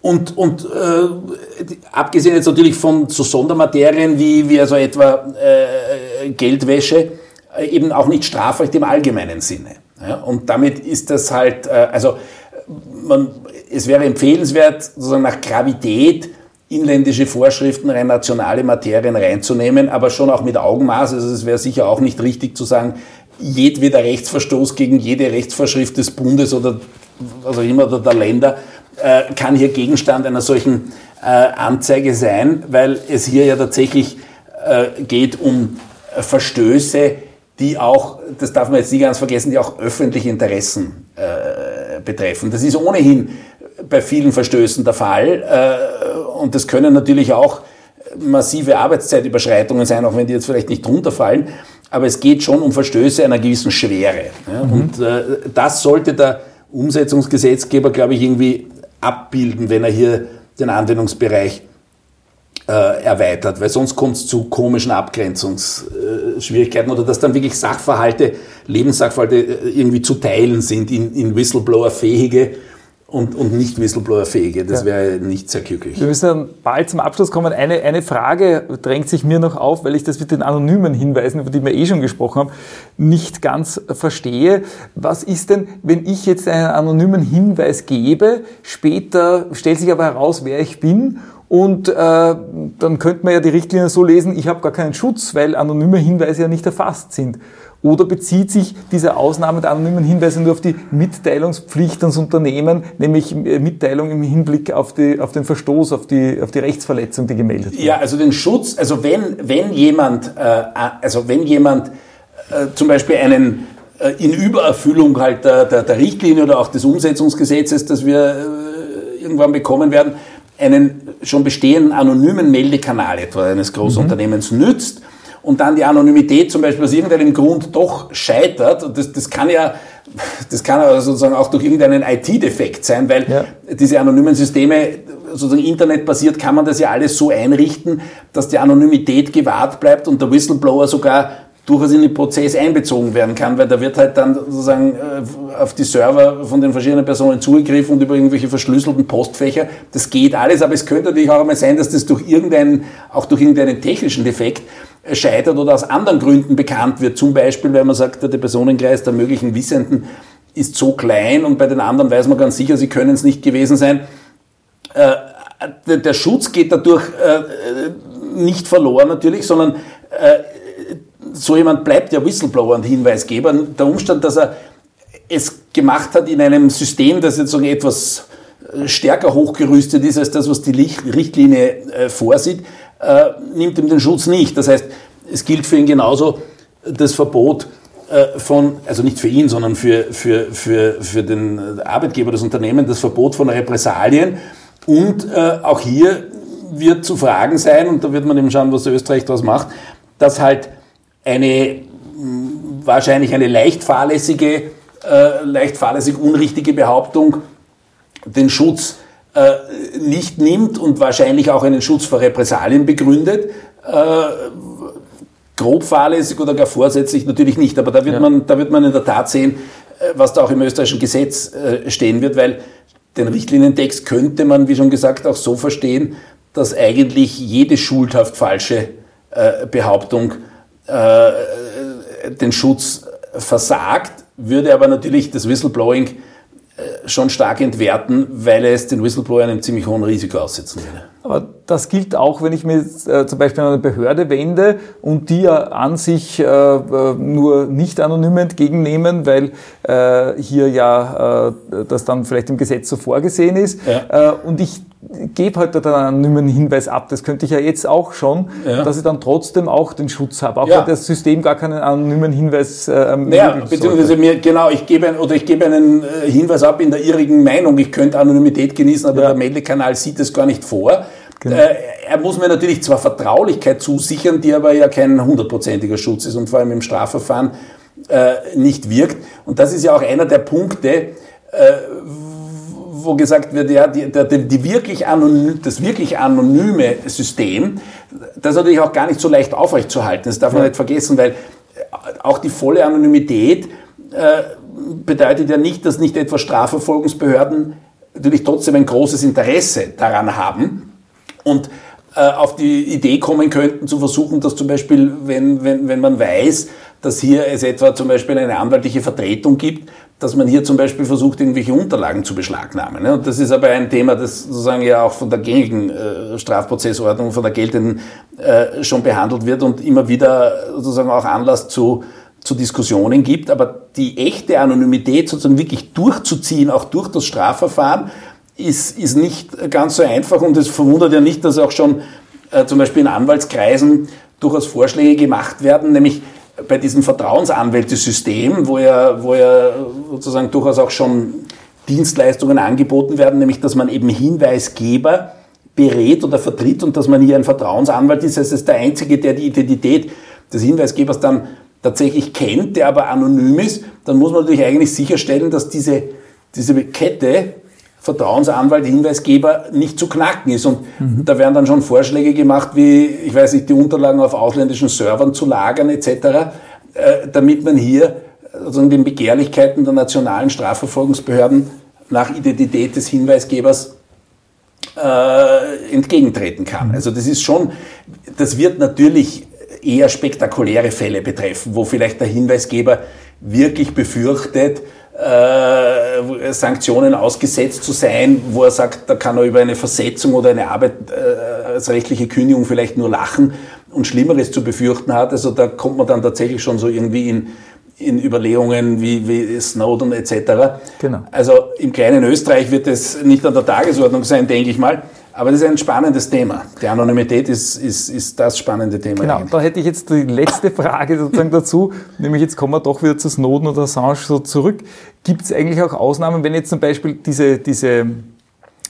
Und, und äh, abgesehen jetzt natürlich von so Sondermaterien wie, wie also etwa äh, Geldwäsche, äh, eben auch nicht Strafrecht im allgemeinen Sinne. Ja? Und damit ist das halt, äh, also man, es wäre empfehlenswert, sozusagen nach Gravität inländische Vorschriften, rein nationale Materien reinzunehmen, aber schon auch mit Augenmaß. Also es wäre sicher auch nicht richtig zu sagen, jedweder Rechtsverstoß gegen jede Rechtsvorschrift des Bundes oder also immer der Länder äh, kann hier Gegenstand einer solchen äh, Anzeige sein, weil es hier ja tatsächlich äh, geht um Verstöße, die auch, das darf man jetzt nicht ganz vergessen, die auch öffentliche Interessen äh, betreffen. Das ist ohnehin bei vielen Verstößen der Fall äh, und das können natürlich auch massive Arbeitszeitüberschreitungen sein, auch wenn die jetzt vielleicht nicht drunter fallen, aber es geht schon um Verstöße einer gewissen Schwere. Mhm. Und äh, das sollte der Umsetzungsgesetzgeber, glaube ich, irgendwie abbilden, wenn er hier den Anwendungsbereich erweitert, weil sonst kommt es zu komischen Abgrenzungsschwierigkeiten oder dass dann wirklich Sachverhalte, Lebenssachverhalte äh, irgendwie zu teilen sind in, in Whistleblower-fähige und, und nicht Whistleblower-fähige. Das ja. wäre nicht sehr glücklich. Wir müssen dann bald zum Abschluss kommen. Eine, eine Frage drängt sich mir noch auf, weil ich das mit den anonymen Hinweisen, über die wir eh schon gesprochen haben, nicht ganz verstehe. Was ist denn, wenn ich jetzt einen anonymen Hinweis gebe, später stellt sich aber heraus, wer ich bin und äh, dann könnte man ja die Richtlinie so lesen, ich habe gar keinen Schutz, weil anonyme Hinweise ja nicht erfasst sind. Oder bezieht sich diese Ausnahme der anonymen Hinweise nur auf die Mitteilungspflicht ans Unternehmen, nämlich äh, Mitteilung im Hinblick auf, die, auf den Verstoß, auf die, auf die Rechtsverletzung, die gemeldet wird? Ja, also den Schutz, also wenn, wenn jemand, äh, also wenn jemand äh, zum Beispiel einen äh, in Übererfüllung halt der, der, der, Richtlinie oder auch des Umsetzungsgesetzes, das wir äh, irgendwann bekommen werden, einen schon bestehenden anonymen Meldekanal etwa eines Großunternehmens mhm. nützt, und dann die Anonymität zum Beispiel aus irgendeinem Grund doch scheitert, und das, das kann ja, das kann aber sozusagen auch durch irgendeinen IT-Defekt sein, weil ja. diese anonymen Systeme, sozusagen internetbasiert, kann man das ja alles so einrichten, dass die Anonymität gewahrt bleibt und der Whistleblower sogar durchaus in den Prozess einbezogen werden kann, weil da wird halt dann sozusagen äh, auf die Server von den verschiedenen Personen zugegriffen und über irgendwelche verschlüsselten Postfächer. Das geht alles, aber es könnte natürlich auch einmal sein, dass das durch irgendeinen, auch durch irgendeinen technischen Defekt scheitert oder aus anderen Gründen bekannt wird. Zum Beispiel, weil man sagt, der Personenkreis der möglichen Wissenden ist so klein und bei den anderen weiß man ganz sicher, sie können es nicht gewesen sein. Äh, der Schutz geht dadurch äh, nicht verloren natürlich, sondern äh, so jemand bleibt ja Whistleblower und Hinweisgeber. Der Umstand, dass er es gemacht hat in einem System, das jetzt so etwas stärker hochgerüstet ist als das, was die Richtlinie vorsieht, äh, nimmt ihm den Schutz nicht. Das heißt, es gilt für ihn genauso das Verbot äh, von, also nicht für ihn, sondern für, für, für, für den Arbeitgeber des Unternehmens, das Verbot von Repressalien. Und äh, auch hier wird zu fragen sein, und da wird man eben schauen, was Österreich daraus macht, dass halt eine wahrscheinlich eine leicht fahrlässige, äh, leicht fahrlässig unrichtige Behauptung den Schutz äh, nicht nimmt und wahrscheinlich auch einen Schutz vor Repressalien begründet. Äh, grob fahrlässig oder gar vorsätzlich natürlich nicht, aber da wird, ja. man, da wird man in der Tat sehen, äh, was da auch im österreichischen Gesetz stehen wird, weil den Richtlinientext könnte man, wie schon gesagt, auch so verstehen, dass eigentlich jede schuldhaft falsche Behauptung den Schutz versagt, würde aber natürlich das Whistleblowing äh, schon stark entwerten, weil es den Whistleblower einem ziemlich hohen Risiko aussetzen würde. Aber das gilt auch, wenn ich mir äh, zum Beispiel an eine Behörde wende und die ja an sich äh, nur nicht anonym entgegennehmen, weil äh, hier ja äh, das dann vielleicht im Gesetz so vorgesehen ist. Ja. Äh, und ich gebe heute halt dann einen anonymen Hinweis ab. Das könnte ich ja jetzt auch schon, ja. dass ich dann trotzdem auch den Schutz habe, auch ja. wenn das System gar keinen anonymen Hinweis äh, Ja, beziehungsweise mir, genau, ich gebe ein, oder ich gebe einen äh, Hinweis ab in der irrigen Meinung, ich könnte Anonymität genießen, aber der Meldekanal sieht es gar nicht vor. Genau. Äh, er muss mir natürlich zwar Vertraulichkeit zusichern, die aber ja kein hundertprozentiger Schutz ist und vor allem im Strafverfahren äh, nicht wirkt. Und das ist ja auch einer der Punkte, äh, wo gesagt wird, ja, die, die, die wirklich anonym, das wirklich anonyme System, das ist natürlich auch gar nicht so leicht aufrechtzuerhalten. Das darf man ja. nicht vergessen, weil auch die volle Anonymität äh, bedeutet ja nicht, dass nicht etwa Strafverfolgungsbehörden natürlich trotzdem ein großes Interesse daran haben und äh, auf die Idee kommen könnten, zu versuchen, dass zum Beispiel, wenn, wenn, wenn man weiß, dass hier es etwa zum Beispiel eine anwaltliche Vertretung gibt, dass man hier zum Beispiel versucht, irgendwelche Unterlagen zu beschlagnahmen. Ne? Und das ist aber ein Thema, das sozusagen ja auch von der gängigen äh, Strafprozessordnung, von der geltenden äh, schon behandelt wird und immer wieder sozusagen auch Anlass zu, zu Diskussionen gibt. Aber die echte Anonymität sozusagen wirklich durchzuziehen, auch durch das Strafverfahren, ist, ist nicht ganz so einfach und es verwundert ja nicht, dass auch schon äh, zum Beispiel in Anwaltskreisen durchaus Vorschläge gemacht werden, nämlich bei diesem Vertrauensanwältesystem, wo ja, wo ja sozusagen durchaus auch schon Dienstleistungen angeboten werden, nämlich dass man eben Hinweisgeber berät oder vertritt und dass man hier ein Vertrauensanwalt ist. Das ist der Einzige, der die Identität des Hinweisgebers dann tatsächlich kennt, der aber anonym ist. Dann muss man natürlich eigentlich sicherstellen, dass diese, diese Kette Vertrauensanwalt, Hinweisgeber nicht zu knacken ist. Und mhm. da werden dann schon Vorschläge gemacht, wie, ich weiß nicht, die Unterlagen auf ausländischen Servern zu lagern etc., äh, damit man hier also den Begehrlichkeiten der nationalen Strafverfolgungsbehörden nach Identität des Hinweisgebers äh, entgegentreten kann. Also das ist schon, das wird natürlich eher spektakuläre Fälle betreffen, wo vielleicht der Hinweisgeber wirklich befürchtet, äh, Sanktionen ausgesetzt zu sein, wo er sagt, da kann er über eine Versetzung oder eine arbeitsrechtliche Kündigung vielleicht nur lachen und Schlimmeres zu befürchten hat. Also da kommt man dann tatsächlich schon so irgendwie in, in Überlegungen wie, wie Snowden etc. Genau. Also im kleinen Österreich wird es nicht an der Tagesordnung sein, denke ich mal. Aber das ist ein spannendes Thema. Die Anonymität ist, ist, ist das spannende Thema. Genau, eigentlich. da hätte ich jetzt die letzte Frage sozusagen dazu, nämlich jetzt kommen wir doch wieder zu Snowden oder Assange so zurück. Gibt es eigentlich auch Ausnahmen, wenn jetzt zum Beispiel diese, diese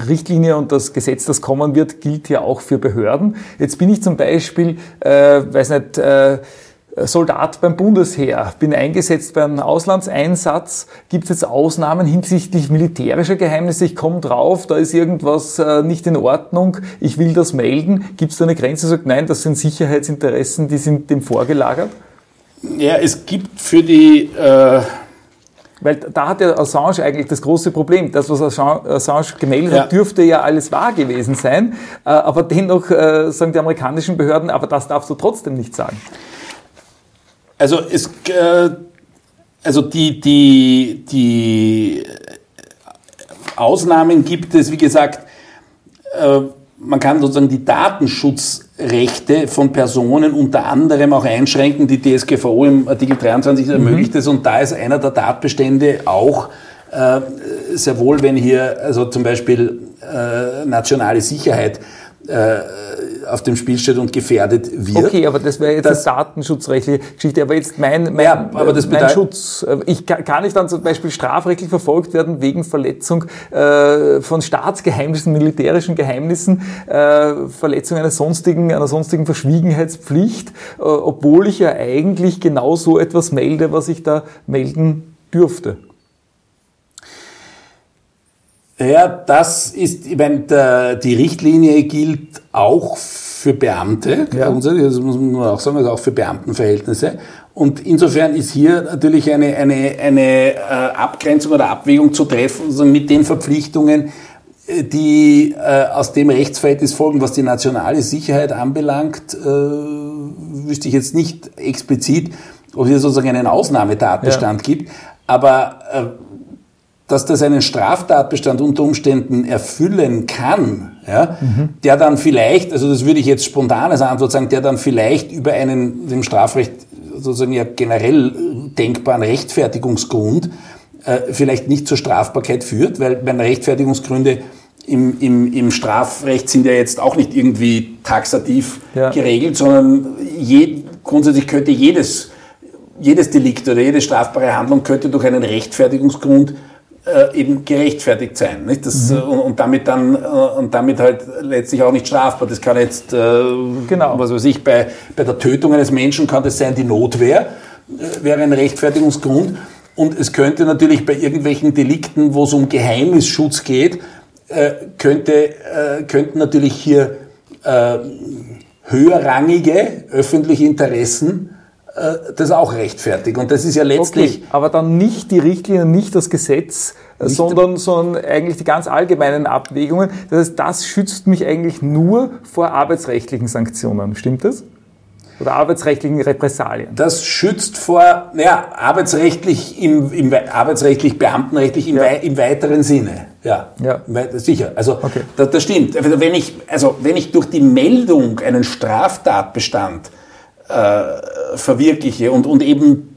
Richtlinie und das Gesetz, das kommen wird, gilt ja auch für Behörden. Jetzt bin ich zum Beispiel, äh, weiß nicht, äh, Soldat beim Bundesheer, bin eingesetzt beim Auslandseinsatz. Gibt es jetzt Ausnahmen hinsichtlich militärischer Geheimnisse? Ich komme drauf, da ist irgendwas äh, nicht in Ordnung, ich will das melden. Gibt es da eine Grenze, sagt nein, das sind Sicherheitsinteressen, die sind dem vorgelagert? Ja, es gibt für die... Äh weil da hat ja Assange eigentlich das große Problem. Das, was Assange gemeldet ja. hat, dürfte ja alles wahr gewesen sein. Äh, aber dennoch äh, sagen die amerikanischen Behörden, aber das darfst du trotzdem nicht sagen. Also es, äh, also die, die, die Ausnahmen gibt es, wie gesagt, äh, man kann sozusagen die Datenschutzrechte von Personen unter anderem auch einschränken. Die DSGVO im Artikel 23 ermöglicht mhm. es und da ist einer der Tatbestände auch äh, sehr wohl, wenn hier also zum Beispiel äh, nationale Sicherheit äh, auf dem Spiel steht und gefährdet wird. Okay, aber das wäre jetzt das, eine datenschutzrechtliche Geschichte. Aber jetzt mein, mein, ja, aber das mein Schutz. Äh, ich kann, kann ich dann zum Beispiel strafrechtlich verfolgt werden wegen Verletzung äh, von Staatsgeheimnissen, militärischen Geheimnissen, äh, Verletzung einer sonstigen, einer sonstigen Verschwiegenheitspflicht, äh, obwohl ich ja eigentlich genau so etwas melde, was ich da melden dürfte. Ja, das ist, ich meine, die Richtlinie gilt auch für Beamte, ja. das muss man auch sagen, also auch für Beamtenverhältnisse. Und insofern ist hier natürlich eine, eine, eine äh, Abgrenzung oder Abwägung zu treffen also mit den Verpflichtungen, äh, die äh, aus dem Rechtsverhältnis folgen, was die nationale Sicherheit anbelangt, äh, wüsste ich jetzt nicht explizit, ob es hier sozusagen einen Ausnahmetatbestand ja. gibt. Aber äh, dass das einen Straftatbestand unter Umständen erfüllen kann, ja, mhm. der dann vielleicht, also das würde ich jetzt spontan als Antwort sagen, der dann vielleicht über einen dem Strafrecht sozusagen ja generell denkbaren Rechtfertigungsgrund äh, vielleicht nicht zur Strafbarkeit führt, weil meine Rechtfertigungsgründe im, im, im Strafrecht sind ja jetzt auch nicht irgendwie taxativ ja. geregelt, sondern je, grundsätzlich könnte jedes, jedes Delikt oder jede strafbare Handlung könnte durch einen Rechtfertigungsgrund äh, eben gerechtfertigt sein. Nicht? Das, mhm. und, und, damit dann äh, und damit halt letztlich auch nicht strafbar. Das kann jetzt, äh, genau. was weiß ich, bei, bei der Tötung eines Menschen kann das sein, die Notwehr äh, wäre ein Rechtfertigungsgrund. Und es könnte natürlich bei irgendwelchen Delikten, wo es um Geheimnisschutz geht, äh, könnte, äh, könnten natürlich hier äh, höherrangige öffentliche Interessen äh, das auch rechtfertigt. Und das ist ja letztlich. Okay, aber dann nicht die Richtlinie, nicht das Gesetz, äh, nicht sondern, sondern eigentlich die ganz allgemeinen Abwägungen. Das heißt, das schützt mich eigentlich nur vor arbeitsrechtlichen Sanktionen. Stimmt das? Oder arbeitsrechtlichen Repressalien? Das schützt vor, naja, arbeitsrechtlich, im, im arbeitsrechtlich, beamtenrechtlich im, ja. wei im weiteren Sinne. Ja, ja. sicher. Also okay. das, das stimmt. Also wenn ich, also wenn ich durch die Meldung einen Straftatbestand äh, verwirkliche und, und eben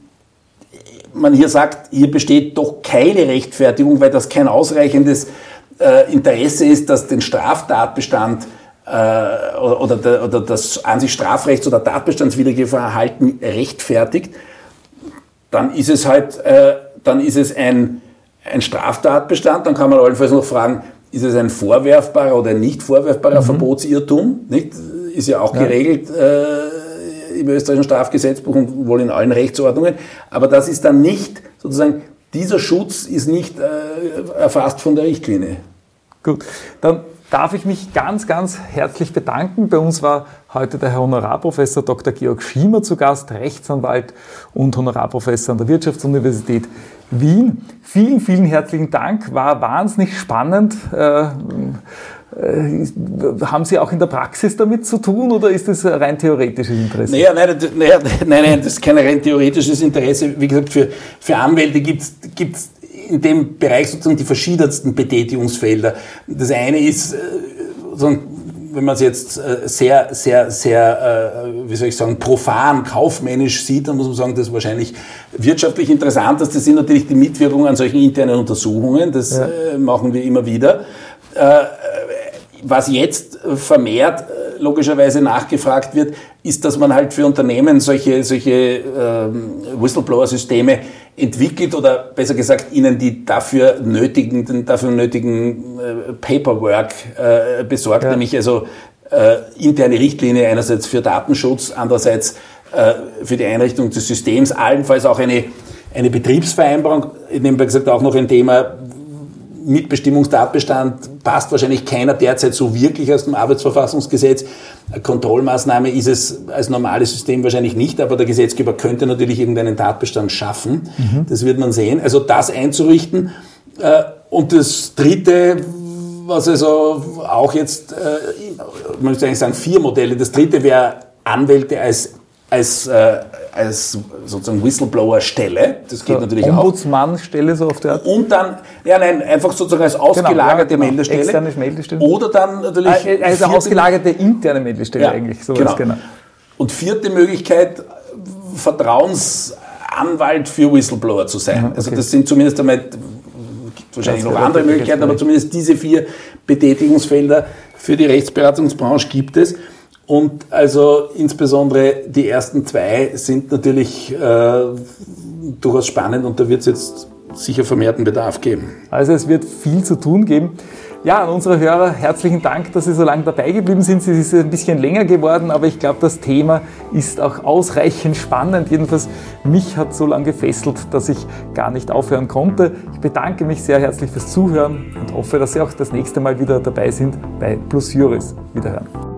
man hier sagt, hier besteht doch keine Rechtfertigung, weil das kein ausreichendes äh, Interesse ist, dass den Straftatbestand äh, oder, oder, oder das an sich Strafrechts- oder tatbestandswidrige Verhalten rechtfertigt, dann ist es halt, äh, dann ist es ein, ein Straftatbestand, dann kann man allenfalls noch fragen, ist es ein vorwerfbarer oder ein nicht vorwerfbarer mhm. Verbotsirrtum? Nicht? Ist ja auch ja. geregelt äh, im österreichischen Strafgesetzbuch und wohl in allen Rechtsordnungen. Aber das ist dann nicht, sozusagen, dieser Schutz ist nicht äh, erfasst von der Richtlinie. Gut, dann darf ich mich ganz, ganz herzlich bedanken. Bei uns war heute der Herr Honorarprofessor Dr. Georg Schiemer zu Gast, Rechtsanwalt und Honorarprofessor an der Wirtschaftsuniversität Wien. Vielen, vielen herzlichen Dank. War wahnsinnig spannend. Äh, haben Sie auch in der Praxis damit zu tun oder ist das rein theoretisches Interesse? Naja, nein, naja, (laughs) nein, nein, das ist kein rein theoretisches Interesse. Wie gesagt, für, für Anwälte gibt es in dem Bereich sozusagen die verschiedensten Betätigungsfelder. Das eine ist, äh, wenn man es jetzt äh, sehr, sehr, sehr, äh, wie soll ich sagen, profan, kaufmännisch sieht, dann muss man sagen, das ist wahrscheinlich wirtschaftlich interessant. Das sind natürlich die Mitwirkungen an solchen internen Untersuchungen. Das ja. machen wir immer wieder. Was jetzt vermehrt logischerweise nachgefragt wird, ist, dass man halt für Unternehmen solche, solche ähm, Whistleblower-Systeme entwickelt oder besser gesagt ihnen die dafür nötigen, den dafür nötigen äh, Paperwork äh, besorgt, ja. nämlich also äh, interne Richtlinie einerseits für Datenschutz, andererseits äh, für die Einrichtung des Systems, allenfalls auch eine, eine Betriebsvereinbarung, nebenbei gesagt auch noch ein Thema, Mitbestimmungstatbestand passt wahrscheinlich keiner derzeit so wirklich aus dem Arbeitsverfassungsgesetz. Eine Kontrollmaßnahme ist es als normales System wahrscheinlich nicht, aber der Gesetzgeber könnte natürlich irgendeinen Tatbestand schaffen. Mhm. Das wird man sehen. Also das einzurichten. Äh, und das Dritte, was also auch jetzt, ich möchte eigentlich sagen, vier Modelle. Das Dritte wäre Anwälte als als, äh, als sozusagen Whistleblower-Stelle. Das geht so, natürlich Ombudsmann auch. Ombudsmann-Stelle so auf der Art? Und dann, ja nein, einfach sozusagen als ausgelagerte genau, ja, genau. Meldestelle. Externe Meldestelle. Oder dann natürlich... Äh, also ausgelagerte interne Meldestelle ja, eigentlich. Sowas, genau. genau. Und vierte Möglichkeit, Vertrauensanwalt für Whistleblower zu sein. Mhm, okay. Also das sind zumindest einmal, gibt wahrscheinlich noch andere Möglichkeiten, aber zumindest diese vier Betätigungsfelder für die Rechtsberatungsbranche gibt es. Und also insbesondere die ersten zwei sind natürlich äh, durchaus spannend und da wird es jetzt sicher vermehrten Bedarf geben. Also es wird viel zu tun geben. Ja, an unsere Hörer herzlichen Dank, dass Sie so lange dabei geblieben sind. Es ist ein bisschen länger geworden, aber ich glaube, das Thema ist auch ausreichend spannend. Jedenfalls mich hat so lange gefesselt, dass ich gar nicht aufhören konnte. Ich bedanke mich sehr herzlich fürs Zuhören und hoffe, dass Sie auch das nächste Mal wieder dabei sind bei Plus Juris. Wiederhören.